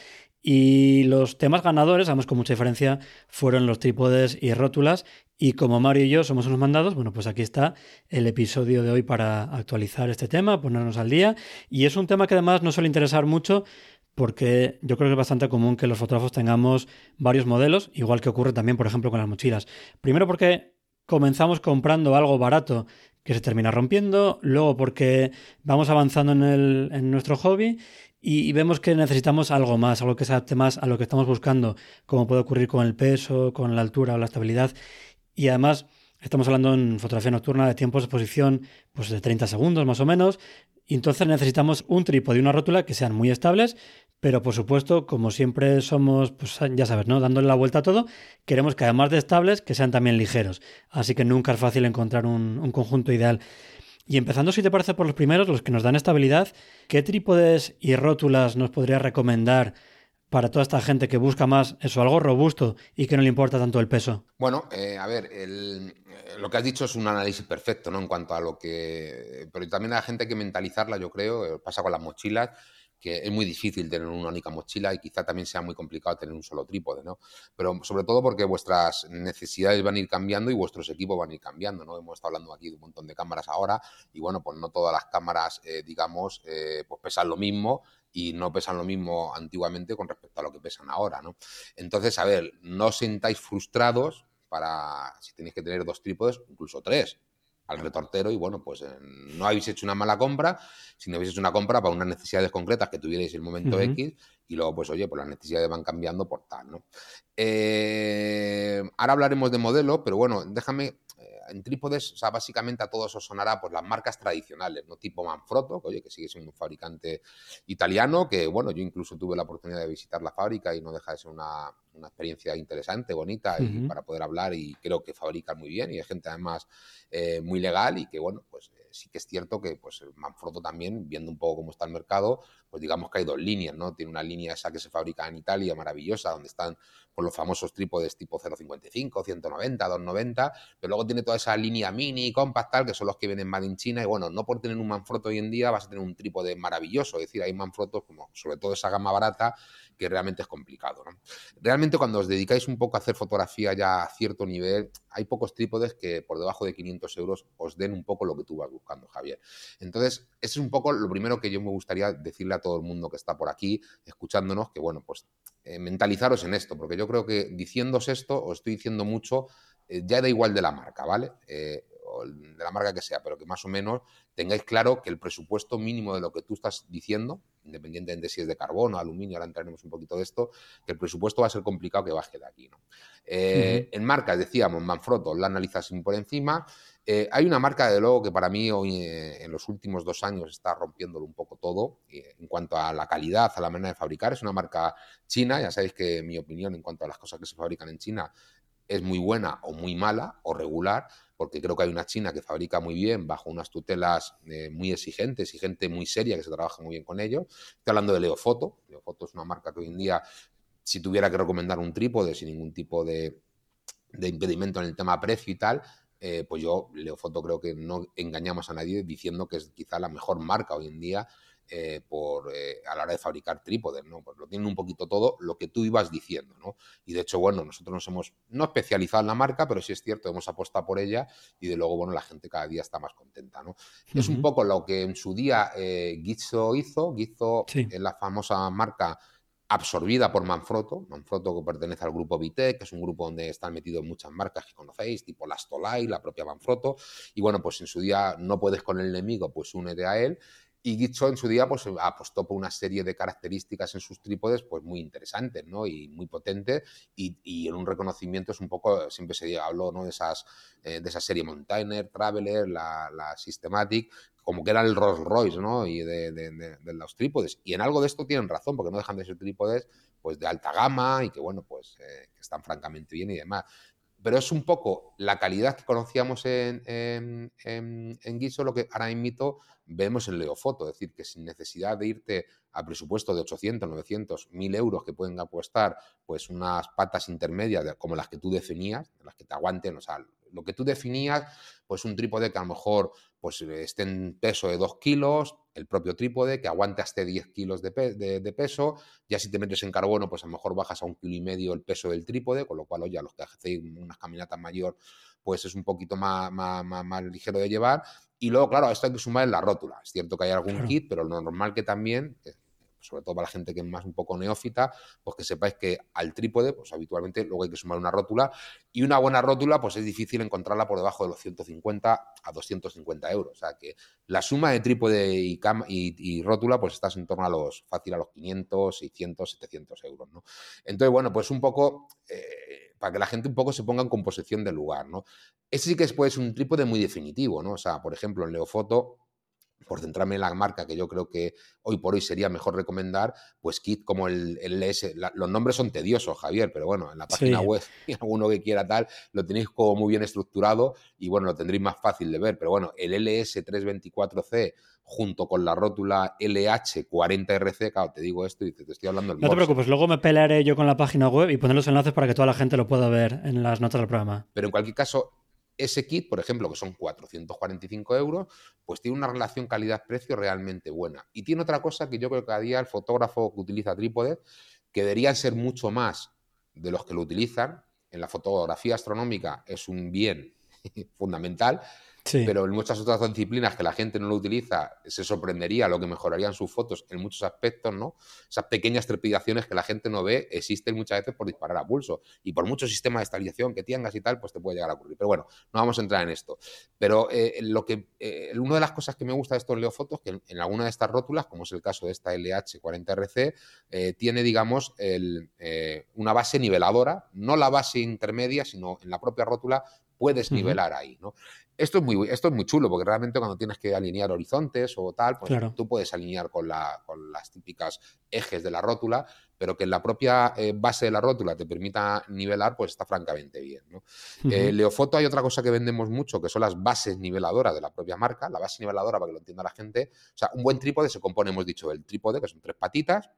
Y los temas ganadores, además con mucha diferencia, fueron los trípodes y rótulas. Y como Mario y yo somos unos mandados, bueno, pues aquí está el episodio de hoy para actualizar este tema, ponernos al día. Y es un tema que además no suele interesar mucho porque yo creo que es bastante común que los fotógrafos tengamos varios modelos, igual que ocurre también, por ejemplo, con las mochilas. Primero porque comenzamos comprando algo barato que se termina rompiendo, luego porque vamos avanzando en, el, en nuestro hobby y, vemos que necesitamos algo más, algo que se adapte más a lo que estamos buscando, como puede ocurrir con el peso, con la altura o la estabilidad. Y además estamos hablando en fotografía nocturna de tiempos de exposición pues de 30 segundos más o menos, y entonces necesitamos un trípode y una rótula que sean muy estables, pero por supuesto, como siempre somos, pues ya sabes, ¿no? Dándole la vuelta a todo, queremos que además de estables, que sean también ligeros. Así que nunca es fácil encontrar un, conjunto ideal. Y empezando, si te parece, por los primeros, los que nos dan estabilidad, ¿qué trípodes y rótulas nos podrías recomendar para toda esta gente que busca más eso, algo robusto y que no le importa tanto el peso? Bueno, eh, a ver, lo que has dicho es un análisis perfecto, ¿no? En cuanto a lo que... Pero también a la gente hay que mentalizarla, yo creo, eh, pasa con las mochilas que es muy difícil tener una única mochila y quizá también sea muy complicado tener un solo trípode, ¿no? Pero sobre todo porque vuestras necesidades van a ir cambiando y vuestros equipos van a ir cambiando, ¿no? Hemos estado hablando aquí de un montón de cámaras ahora y bueno, pues no todas las cámaras, eh, digamos, eh, pues pesan lo mismo y no pesan lo mismo antiguamente con respecto a lo que pesan ahora, ¿no? Entonces, a ver, no os sentáis frustrados para si tenéis que tener dos trípodes, incluso tres al retortero y bueno, pues no habéis hecho una mala compra, sino habéis hecho una compra para unas necesidades concretas que tuvierais en el momento X y luego pues oye, pues las necesidades van cambiando por tal, ¿no? Eh, ahora hablaremos de modelo, pero bueno, déjame en trípodes, o sea, básicamente a todos os sonará pues las marcas tradicionales, ¿no? Tipo Manfrotto, que, oye, que sigue siendo un fabricante italiano, que bueno, yo incluso tuve la oportunidad de visitar la fábrica y no deja de ser una, experiencia interesante, bonita, y para poder hablar y creo que fabrican muy bien y hay gente además eh, muy legal y que bueno, pues eh, sí que es cierto que pues Manfrotto también, viendo un poco cómo está el mercado, pues digamos que hay dos líneas, ¿no? Tiene una línea esa que se fabrica en Italia, maravillosa, donde están pues, los famosos trípodes tipo 0.55, 190, 290, pero luego tiene toda esa línea mini, compact, tal, que son los que vienen más en China, y bueno, no por tener un Manfrotto hoy en día vas a tener un trípode maravilloso, es decir, hay Manfrottos como sobre todo esa gama barata que realmente es complicado. ¿no? Realmente cuando os dedicáis un poco a hacer fotografía ya a cierto nivel, hay pocos trípodes que por debajo de 500 euros os den un poco lo que tú vas buscando, Javier. Entonces, eso es un poco lo primero que yo me gustaría decirle a todo el mundo que está por aquí escuchándonos, que bueno, pues eh, mentalizaros en esto, porque yo creo que diciéndose esto, os estoy diciendo mucho, eh, ya da igual de la marca, ¿vale? Eh, de la marca que sea, pero que más o menos tengáis claro que el presupuesto mínimo de lo que tú estás diciendo, independientemente de si es de carbono, aluminio, ahora entraremos un poquito de esto, que el presupuesto va a ser complicado que baje de aquí. ¿no? En marcas, decíamos, Manfrotto, la analizas por encima. Eh, hay una marca, de luego, que para mí hoy eh, en los últimos dos años está rompiéndolo un poco todo en cuanto a la calidad, a la manera de fabricar. Es una marca china, ya sabéis que mi opinión en cuanto a las cosas que se fabrican en China es muy buena o muy mala o regular, porque creo que hay una China que fabrica muy bien bajo unas tutelas eh, muy exigentes y gente muy seria que se trabaja muy bien con ellos. Estoy hablando de Leofoto. Leofoto es una marca que hoy en día, si tuviera que recomendar un trípode sin ningún tipo de, impedimento en el tema precio y tal, eh, pues yo, Leofoto, creo que no engañamos a nadie diciendo que es quizá la mejor marca hoy en día eh, por, eh, a la hora de fabricar trípodes, ¿no? Pues lo tienen un poquito todo lo que tú ibas diciendo, ¿no? Y de hecho, bueno, nosotros nos hemos, no especializado en la marca, pero sí es cierto, hemos apostado por ella y de luego, bueno, la gente cada día está más contenta, ¿no? Es un poco lo que en su día eh, Gizzo hizo, Gizzo es la famosa marca absorbida por Manfrotto, Manfrotto que pertenece al grupo Vitec, que es un grupo donde están metidos muchas marcas que conocéis, tipo la Stolai, la propia Manfrotto, y bueno, pues en su día no puedes con el enemigo, pues únete a él, y Gitcho en su día pues, apostó por una serie de características en sus trípodes pues, muy interesantes ¿no? y muy potentes. Y, en un reconocimiento es un poco, siempre se habló ¿no? de, esas, eh, de esa serie Montaigne, Traveler, la, Systematic, como que era el Rolls Royce ¿no? y de, los trípodes. Y en algo de esto tienen razón, porque no dejan de ser trípodes pues, de alta gama y que, bueno, pues eh, están francamente bien y demás pero es un poco la calidad que conocíamos en, Guiso, lo que ahora mismo vemos en Leofoto, es decir, que sin necesidad de irte a presupuesto de 800, 900, 1000 euros que pueden apostar pues unas patas intermedias como las que tú definías, las que te aguanten, o sea, lo que tú definías, pues un trípode que a lo mejor pues esté en peso de 2 kilos, el propio trípode, que aguante hasta 10 kilos de, peso. Ya si te metes en carbono, pues a lo mejor bajas a un kilo y medio el peso del trípode, con lo cual, oye, a los que hacéis unas caminatas mayor, pues es un poquito más, más, ligero de llevar. Y luego, claro, esto hay que sumar en la rótula. Es cierto que hay algún kit, pero lo normal que también, sobre todo para la gente que es más un poco neófita, pues que sepáis que al trípode, pues habitualmente luego hay que sumar una rótula y una buena rótula, pues es difícil encontrarla por debajo de los 150 a 250 euros. O sea que la suma de trípode y, y, rótula, pues estás en torno a los, fácil a los 500, 600, 700 euros, ¿no? Entonces, bueno, pues un poco, eh, para que la gente un poco se ponga en composición del lugar, ¿no? Ese sí que es pues, un trípode muy definitivo, ¿no? O sea, por ejemplo, en Leofoto por centrarme en la marca que yo creo que hoy por hoy sería mejor recomendar, pues kit como el, LS. los nombres son tediosos, Javier, pero bueno, en la página web, alguno que quiera tal, lo tenéis como muy bien estructurado y bueno, lo tendréis más fácil de ver. Pero bueno, el LS324C junto con la rótula LH40RC, claro, te digo esto y te, estoy hablando del No te preocupes, luego me pelearé yo con la página web y poner los enlaces para que toda la gente lo pueda ver en las notas del programa. Pero en cualquier caso, ese kit, por ejemplo, que son 445 euros, pues tiene una relación calidad-precio realmente buena. Y tiene otra cosa que yo creo que a día el fotógrafo que utiliza trípode, que deberían ser mucho más de los que lo utilizan, en la fotografía astronómica es un bien fundamental, pero en muchas otras disciplinas que la gente no lo utiliza, se sorprendería lo que mejorarían sus fotos en muchos aspectos, ¿no? Esas pequeñas trepidaciones que la gente no ve existen muchas veces por disparar a pulso. Y por mucho sistema de estabilización que tengas y tal, pues te puede llegar a ocurrir. Pero bueno, no vamos a entrar en esto. Pero eh, lo que, eh, una de las cosas que me gusta de estos Leofotos, que en, alguna de estas rótulas, como es el caso de esta LH40RC, eh, tiene, digamos, una base niveladora, no la base intermedia, sino en la propia rótula puedes nivelar ahí, ¿no? Esto es, muy, esto es muy chulo, porque realmente cuando tienes que alinear horizontes o tal, pues tú puedes alinear con, la, con las típicas ejes de la rótula, pero que en la propia eh, base de la rótula te permita nivelar, pues está francamente bien. ¿no? Eh, Leofoto hay otra cosa que vendemos mucho, que son las bases niveladoras de la propia marca. La base niveladora, para que lo entienda la gente, o sea, un buen trípode se compone, hemos dicho, del trípode, que son tres patitas,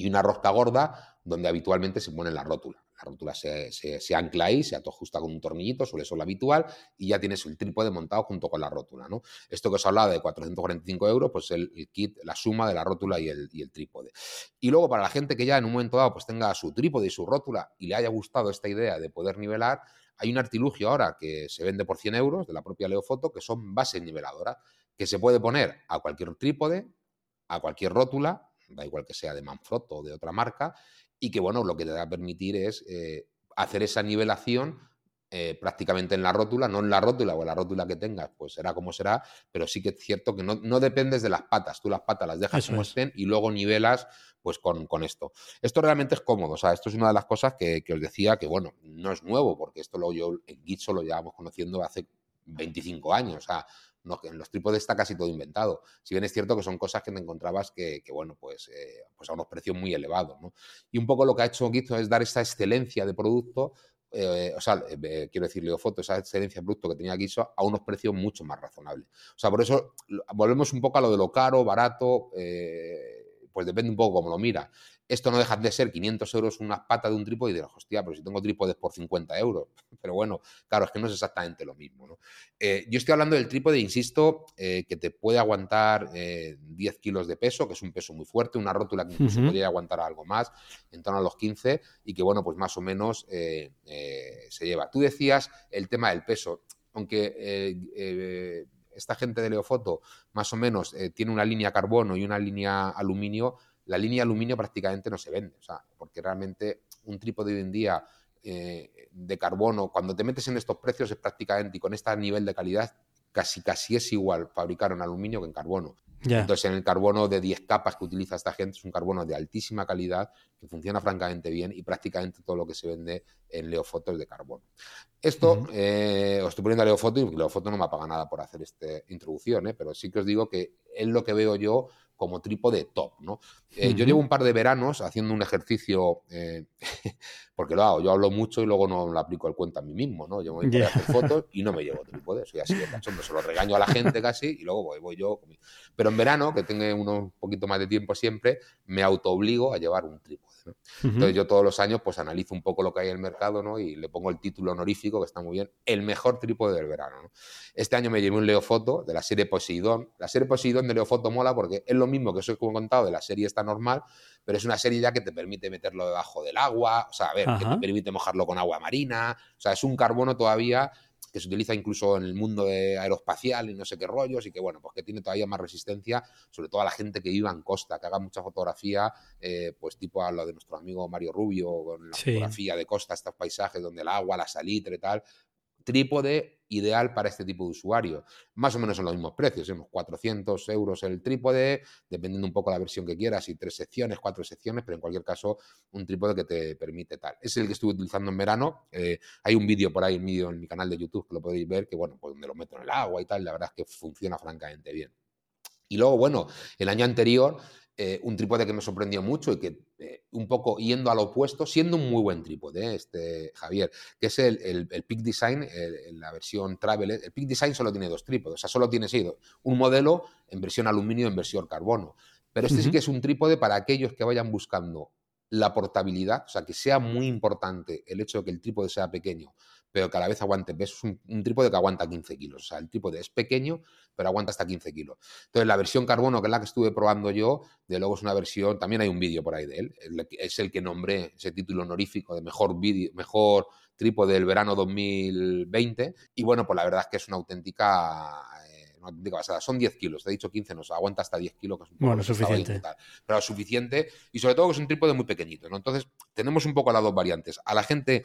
y una rosca gorda donde habitualmente se pone la rótula. La rótula se, se, ancla ahí, se ajusta con un tornillito, suele ser lo habitual, y ya tienes el trípode montado junto con la rótula. ¿no? Esto que os hablaba de 445 euros, pues el, kit, la suma de la rótula y el, y el, trípode. Y luego, para la gente que ya en un momento dado pues tenga su trípode y su rótula y le haya gustado esta idea de poder nivelar, hay un artilugio ahora que se vende por 100 euros de la propia Leofoto, que son bases niveladoras, que se puede poner a cualquier trípode, a cualquier rótula, da igual que sea de Manfrotto o de otra marca, y que bueno, lo que te va a permitir es eh, hacer esa nivelación eh, prácticamente en la rótula, no en la rótula o en la rótula que tengas, pues será como será, pero sí que es cierto que no, dependes de las patas, tú las patas las dejas como estén y luego nivelas pues con, esto. Esto realmente es cómodo, o sea, esto es una de las cosas que, os decía que, bueno, no es nuevo, porque esto lo yo en Gitso lo llevamos conociendo hace 25 años, o sea, en los trípodes está casi todo inventado. Si bien es cierto que son cosas que te encontrabas que, bueno, pues, eh, pues a unos precios muy elevados, ¿no? Y un poco lo que ha hecho Gizo es dar esa excelencia de producto eh, o sea, eh, quiero decir, Leofoto, esa excelencia de producto que tenía Guiso a unos precios mucho más razonables. O sea, por eso volvemos un poco a lo de lo caro, barato, pues depende un poco cómo lo mira. Esto no deja de ser 500 euros una pata de un trípode y dices, hostia, pero si tengo trípodes por 50 euros. Pero bueno, claro, es que no es exactamente lo mismo. ¿no? Eh, yo estoy hablando del trípode, insisto, eh, que te puede aguantar 10 eh, kilos de peso, que es un peso muy fuerte, una rótula que incluso podría aguantar algo más, en torno a los 15, y que bueno, pues más o menos se lleva. Tú decías el tema del peso, aunque esta gente de Leofoto más o menos tiene una línea carbono y una línea aluminio, la línea aluminio prácticamente no se vende, o sea, porque realmente un trípode hoy en día eh, de carbono, cuando te metes en estos precios es prácticamente, y con este nivel de calidad, casi casi es igual fabricar en aluminio que en carbono. Entonces, en el carbono de 10 capas que utiliza esta gente es un carbono de altísima calidad que funciona francamente bien y prácticamente todo lo que se vende en Leofoto es de carbono. Esto, eh, os estoy poniendo a Leofoto y Leofoto no me paga nada por hacer esta introducción, ¿eh? pero sí que os digo que es lo que veo yo como trípode top, ¿no? Eh, yo llevo un par de veranos haciendo un ejercicio, eh, porque lo hago, yo hablo mucho y luego no lo aplico el cuento a mí mismo, ¿no? Yo voy a hacer fotos y no me llevo trípode, soy así de cachondo, se lo regaño a la gente casi y luego voy, voy yo. Pero en verano, que tengo un poquito más de tiempo siempre, me autoobligo a llevar un trípode. Entonces yo todos los años pues analizo un poco lo que hay en el mercado ¿no? y le pongo el título honorífico, que está muy bien, el mejor trípode del verano. Este año me llevé un Leofoto de la serie Poseidón. La serie Poseidón de Leofoto mola porque es lo mismo que os he contado de la serie esta normal, pero es una serie ya que te permite meterlo debajo del agua, o sea, a ver, que te permite mojarlo con agua marina, o sea, es un carbono todavía que se utiliza incluso en el mundo de aeroespacial y no sé qué rollos, y que bueno, pues que tiene todavía más resistencia, sobre todo a la gente que viva en costa, que haga mucha fotografía, eh, pues tipo a lo de nuestro amigo Mario Rubio, con la fotografía de costa, estos paisajes donde el agua, la salitre y tal, trípode ideal para este tipo de usuario. Más o menos son los mismos precios, unos 400 euros el trípode, dependiendo un poco la versión que quieras, y tres secciones, cuatro secciones, pero en cualquier caso un trípode que te permite tal. Es el que estuve utilizando en verano. Eh, hay un vídeo por ahí, un vídeo en mi canal de YouTube que lo podéis ver, que bueno, pues donde lo meto en el agua y tal, la verdad es que funciona francamente bien. Y luego, bueno, el año anterior eh, un trípode que me sorprendió mucho y que eh, un poco yendo al opuesto, siendo un muy buen trípode, este Javier, que es el, el, Peak Design, la versión Travel. El Peak Design solo tiene dos trípodes, o sea, solo tiene sido un modelo en versión aluminio y en versión carbono. Pero este sí que es un trípode para aquellos que vayan buscando la portabilidad, o sea, que sea muy importante el hecho de que el trípode sea pequeño, pero que a la vez aguante peso. Es un, trípode que aguanta 15 kilos. O sea, el trípode es pequeño, pero aguanta hasta 15 kilos. Entonces, la versión carbono, que es la que estuve probando yo, de luego es una versión, también hay un vídeo por ahí de él, es el que nombré ese título honorífico de mejor vídeo, mejor trípode del verano 2020. Y bueno, pues la verdad es que es una auténtica eh, una auténtica basada. Son 10 kilos, te he dicho 15, no, aguanta hasta 10 kilos, que es un poco bueno, suficiente. pero suficiente y sobre todo que es un trípode muy pequeñito. ¿no? Entonces, tenemos un poco las dos variantes. A la gente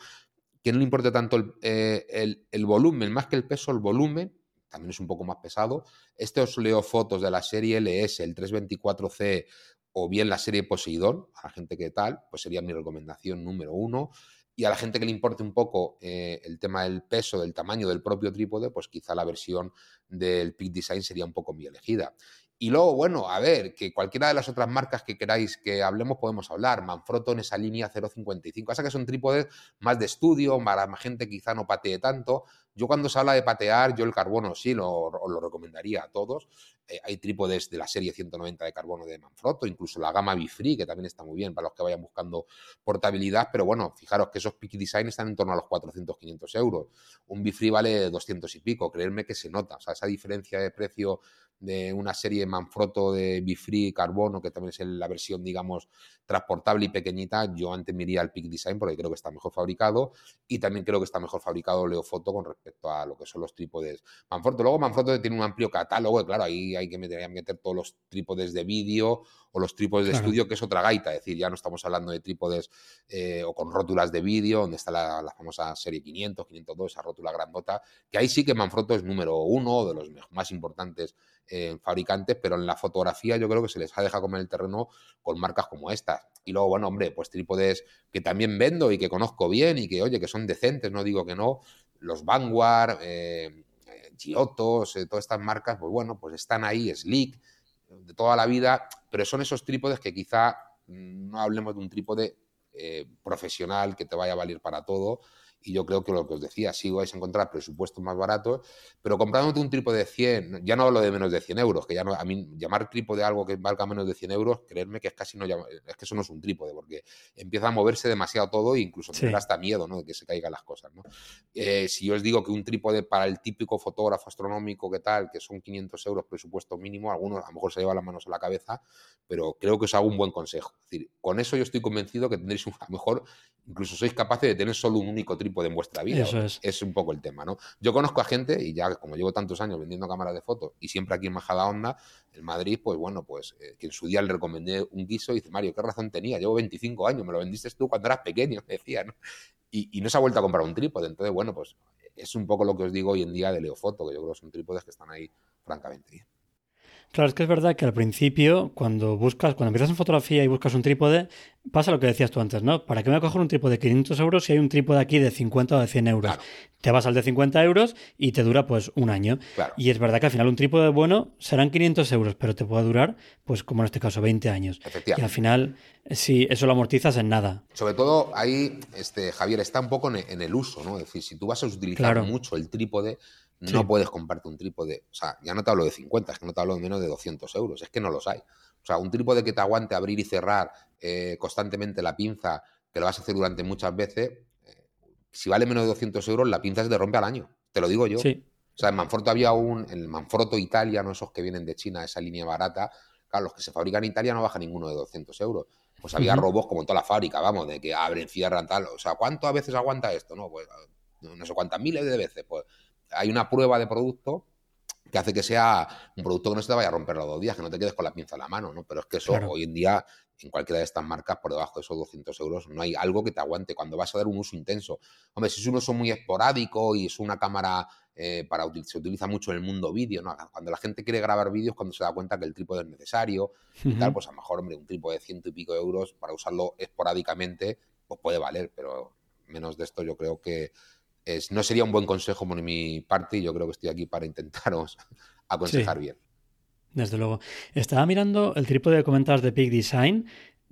que no le importe tanto eh, el, volumen, más que el peso, el volumen, también es un poco más pesado. Este os leo fotos de la serie LS, el 324C o bien la serie Poseidón, a la gente que tal, pues sería mi recomendación número uno. Y a la gente que le importe un poco eh, el tema del peso, del tamaño del propio trípode, pues quizá la versión del Peak Design sería un poco mi elegida. Y luego, bueno, a ver, que cualquiera de las otras marcas que queráis que hablemos podemos hablar. Manfrotto en esa línea 0.55. Esa que son trípodes más de estudio, para gente quizá no patee tanto. Yo cuando se habla de patear, yo el carbono sí lo, lo recomendaría a todos. Eh, hay trípodes de la serie 190 de carbono de Manfrotto, incluso la gama Bifree, que también está muy bien para los que vayan buscando portabilidad. Pero bueno, fijaros que esos Peak Design están en torno a los 400-500 euros. Un Bifree vale 200 y pico. Creerme que se nota. O sea, esa diferencia de precio de una serie Manfrotto de Bifree Carbono, que también es la versión, digamos, transportable y pequeñita, yo antes me iría al Peak Design porque creo que está mejor fabricado y también creo que está mejor fabricado Leofoto con respecto a lo que son los trípodes Manfrotto. Luego Manfrotto tiene un amplio catálogo y claro, ahí hay que meter, meter todos los trípodes de vídeo o los trípodes de estudio, que es otra gaita, es decir, ya no estamos hablando de trípodes eh, o con rótulas de vídeo, donde está la, famosa serie 500, 502, esa rótula grandota, que ahí sí que Manfrotto es número uno de los más importantes eh, fabricantes, pero en la fotografía yo creo que se les ha dejado comer el terreno con marcas como estas. Y luego, bueno, hombre, pues trípodes que también vendo y que conozco bien y que, oye, que son decentes, no digo que no, los Vanguard, eh, eh Giottos, todas estas marcas, pues bueno, pues están ahí, Slick, de toda la vida, pero son esos trípodes que quizá mm, no hablemos de un trípode eh, profesional que te vaya a valer para todo, y yo creo que lo que os decía, sí vais a encontrar presupuestos más baratos, pero comprándote un trípode de 100, ya no hablo de menos de 100 euros, que ya no, a mí llamar trípode algo que valga menos de 100 euros, creerme que es casi no, es que eso no es un trípode, porque empieza a moverse demasiado todo e incluso me da hasta miedo, ¿no? De que se caigan las cosas, ¿no? Eh, si yo os digo que un trípode para el típico fotógrafo astronómico que tal, que son 500 euros presupuesto mínimo, algunos a lo mejor se llevan las manos a la cabeza, pero creo que os hago un buen consejo. Es decir, con eso yo estoy convencido que tendréis un, a lo mejor incluso sois capaces de tener solo un único trípode de vuestra vida. Eso es. es. un poco el tema, ¿no? Yo conozco a gente, y ya como llevo tantos años vendiendo cámaras de fotos, y siempre aquí en Majada Onda, en Madrid, pues bueno, pues eh, que en su día le recomendé un guiso y dice, Mario, ¿qué razón tenía? Llevo 25 años, me lo vendiste tú cuando eras pequeño, decía, ¿no? Y, no se ha vuelto a comprar un trípode. Entonces, bueno, pues es un poco lo que os digo hoy en día de Leofoto, que yo creo que son trípodes que están ahí francamente bien. Claro, es que es verdad que al principio, cuando buscas, cuando empiezas en fotografía y buscas un trípode, pasa lo que decías tú antes, ¿no? ¿Para qué me voy a coger un trípode de 500 euros si hay un trípode aquí de 50 o de 100 euros? Te vas al de 50 euros y te dura pues un año. Y es verdad que al final un trípode bueno serán 500 euros, pero te puede durar, pues como en este caso, 20 años. Y al final, sí, eso lo amortizas en nada. Sobre todo ahí, este, Javier, está un poco en el uso, ¿no? Es decir, si tú vas a utilizar mucho el trípode, no puedes comprarte un trípode. O sea, ya no te hablo de 50, es que no te hablo de menos de 200 euros. Es que no los hay. O sea, un trípode que te aguante abrir y cerrar eh, constantemente la pinza, que lo vas a hacer durante muchas veces, eh, si vale menos de 200 euros, la pinza se te rompe al año. Te lo digo yo. O sea, en Manfrotto había un. En el Manfrotto Italia, no esos que vienen de China, esa línea barata. Claro, los que se fabrican en Italia no baja ninguno de 200 euros. Pues había robos como en toda la fábrica, vamos, de que abren, cierran, tal. O sea, ¿cuánto a veces aguanta esto? No, pues no sé cuántas miles de veces. Pues hay una prueba de producto que hace que sea un producto que no se te vaya a romper los dos días, que no te quedes con la pinza en la mano, ¿no? Pero es que eso hoy en día, en cualquiera de estas marcas, por debajo de esos 200 euros, no hay algo que te aguante cuando vas a dar un uso intenso. Hombre, si es un uso muy esporádico y es una cámara eh, para se utiliza mucho en el mundo vídeo, ¿no? Cuando la gente quiere grabar vídeos, cuando se da cuenta que el trípode es necesario y tal, pues a lo mejor, hombre, un trípode de ciento y pico de euros para usarlo esporádicamente, pues puede valer, pero menos de esto yo creo que no sería un buen consejo por mi parte y yo creo que estoy aquí para intentaros aconsejar bien. Desde luego. Estaba mirando el trípode de comentas de Peak Design.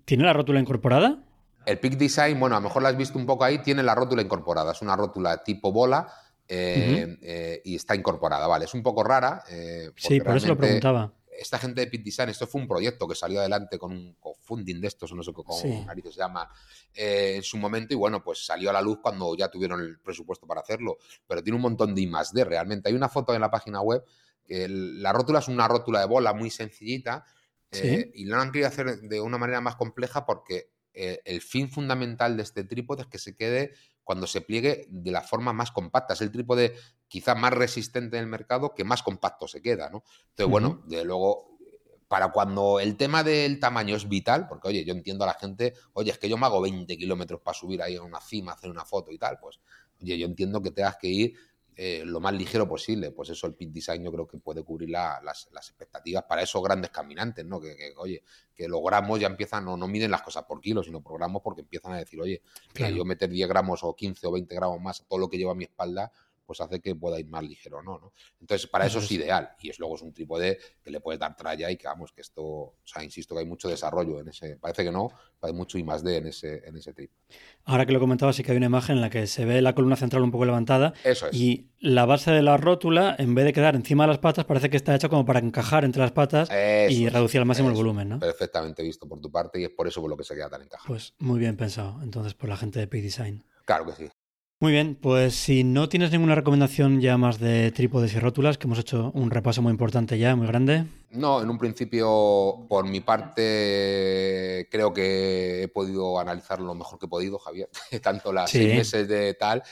¿Tiene la rótula incorporada? El Peak Design, bueno, a lo mejor la has visto un poco ahí, tiene la rótula incorporada. Es una rótula tipo bola eh, eh, y está incorporada, ¿vale? Es un poco rara. Eh, sí, por eso lo preguntaba esta gente de Pit Design, esto fue un proyecto que salió adelante con un funding de estos, no sé cómo narices se llama, eh, en su momento, y bueno, pues salió a la luz cuando ya tuvieron el presupuesto para hacerlo. Pero tiene un montón de I más D realmente. Hay una foto en la página web que la rótula es una rótula de bola muy sencillita. Eh, y lo han querido hacer de una manera más compleja porque eh, el fin fundamental de este trípode es que se quede cuando se pliegue de la forma más compacta. Es el trípode quizá más resistente en el mercado que más compacto se queda, ¿no? Entonces, bueno, de luego, para cuando el tema del tamaño es vital, porque oye, yo entiendo a la gente, oye, es que yo me hago 20 kilómetros para subir ahí a una cima, hacer una foto y tal, pues, oye, yo entiendo que tengas que ir eh, lo más ligero posible. Pues eso el pit design yo creo que puede cubrir las, expectativas para esos grandes caminantes, ¿no? Que, oye, que los gramos ya empiezan, no, no miden las cosas por kilos, sino por gramos porque empiezan a decir, oye, que yo meter 10 gramos o 15 o 20 gramos más a todo lo que lleva a mi espalda, pues hace que pueda ir más ligero, ¿no? ¿no? Entonces, para eso es ideal. Y es luego es un trípode que le puede dar tralla y que vamos, que esto, o sea, insisto que hay mucho desarrollo en ese, parece que no, pero hay mucho y más de en ese, en ese trípode. Ahora que lo comentaba, sí que hay una imagen en la que se ve la columna central un poco levantada. Eso es. Y la base de la rótula, en vez de quedar encima de las patas, parece que está hecha como para encajar entre las patas y reducir al máximo el volumen, ¿no? Perfectamente visto por tu parte y es por eso por lo que se queda tan encajado. Pues muy bien pensado, entonces, por la gente de P-Design. Claro que sí. Muy bien, pues si no tienes ninguna recomendación ya más de trípodes y rótulas, que hemos hecho un repaso muy importante ya, muy grande. No, en un principio, por mi parte, creo que he podido analizar lo mejor que he podido, Javier. Tanto las seis meses de tal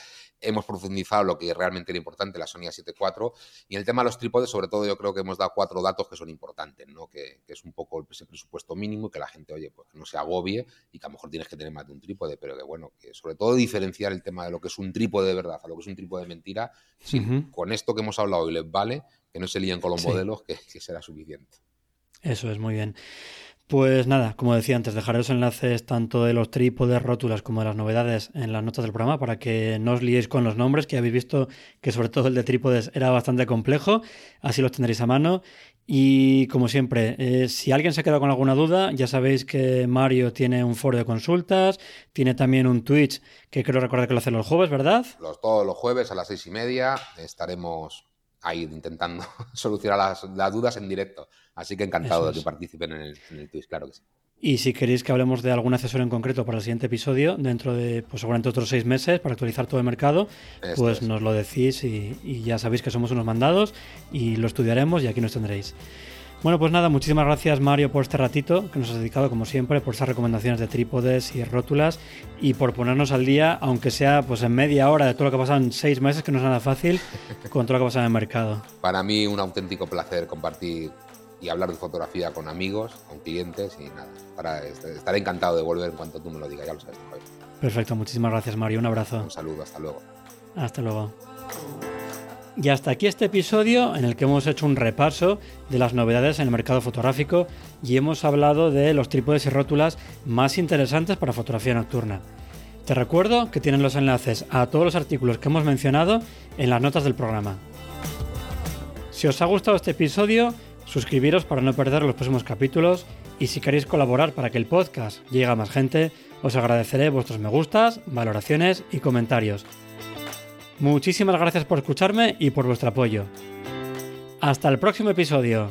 hemos profundizado lo que realmente era importante, la Sony A7 IV. Y en el tema de los trípodes, sobre todo, yo creo que hemos dado cuatro datos que son importantes, ¿no? Que, es un poco ese presupuesto mínimo y que la gente, oye, pues no se agobie y que a lo mejor tienes que tener más de un trípode, pero que bueno, que sobre todo diferenciar el tema de lo que es un trípode de verdad a lo que es un trípode de mentira. Con esto que hemos hablado y les vale, que no se líen con los modelos, que será suficiente. Eso es muy bien. Pues nada, como decía antes, dejaré los enlaces tanto de los trípodes, rótulas como de las novedades en las notas del programa para que no os liéis con los nombres, que habéis visto que sobre todo el de trípodes era bastante complejo, así los tendréis a mano. Y como siempre, eh, si alguien se queda con alguna duda, ya sabéis que Mario tiene un foro de consultas, tiene también un Twitch que creo recordar que lo hace los jueves, ¿verdad? Los, todos los jueves a las seis y media estaremos ahí intentando solucionar las, dudas en directo. Así que encantado de que participen en el, en Twitch, claro que sí. Y si queréis que hablemos de algún accesorio en concreto para el siguiente episodio, dentro de pues, seguramente otros seis meses, para actualizar todo el mercado, pues nos lo decís y, y, ya sabéis que somos unos mandados y lo estudiaremos y aquí nos tendréis. Bueno, pues nada, muchísimas gracias Mario por este ratito que nos has dedicado como siempre, por esas recomendaciones de trípodes y rótulas y por ponernos al día, aunque sea pues en media hora de todo lo que ha pasado en seis meses, que no es nada fácil, con todo lo que ha pasado en el mercado. Para mí un auténtico placer compartir y hablar de fotografía con amigos, con clientes y nada, para, estaré encantado de volver en cuanto tú me lo digas, ya lo sabes. Perfecto, muchísimas gracias Mario, un abrazo. Un saludo, hasta luego. Hasta luego. Y hasta aquí este episodio en el que hemos hecho un repaso de las novedades en el mercado fotográfico y hemos hablado de los trípodes y rótulas más interesantes para fotografía nocturna. Te recuerdo que tienen los enlaces a todos los artículos que hemos mencionado en las notas del programa. Si os ha gustado este episodio, suscribiros para no perder los próximos capítulos y si queréis colaborar para que el podcast llegue a más gente, os agradeceré vuestros me gustas, valoraciones y comentarios. Muchísimas gracias por escucharme y por vuestro apoyo. Hasta el próximo episodio.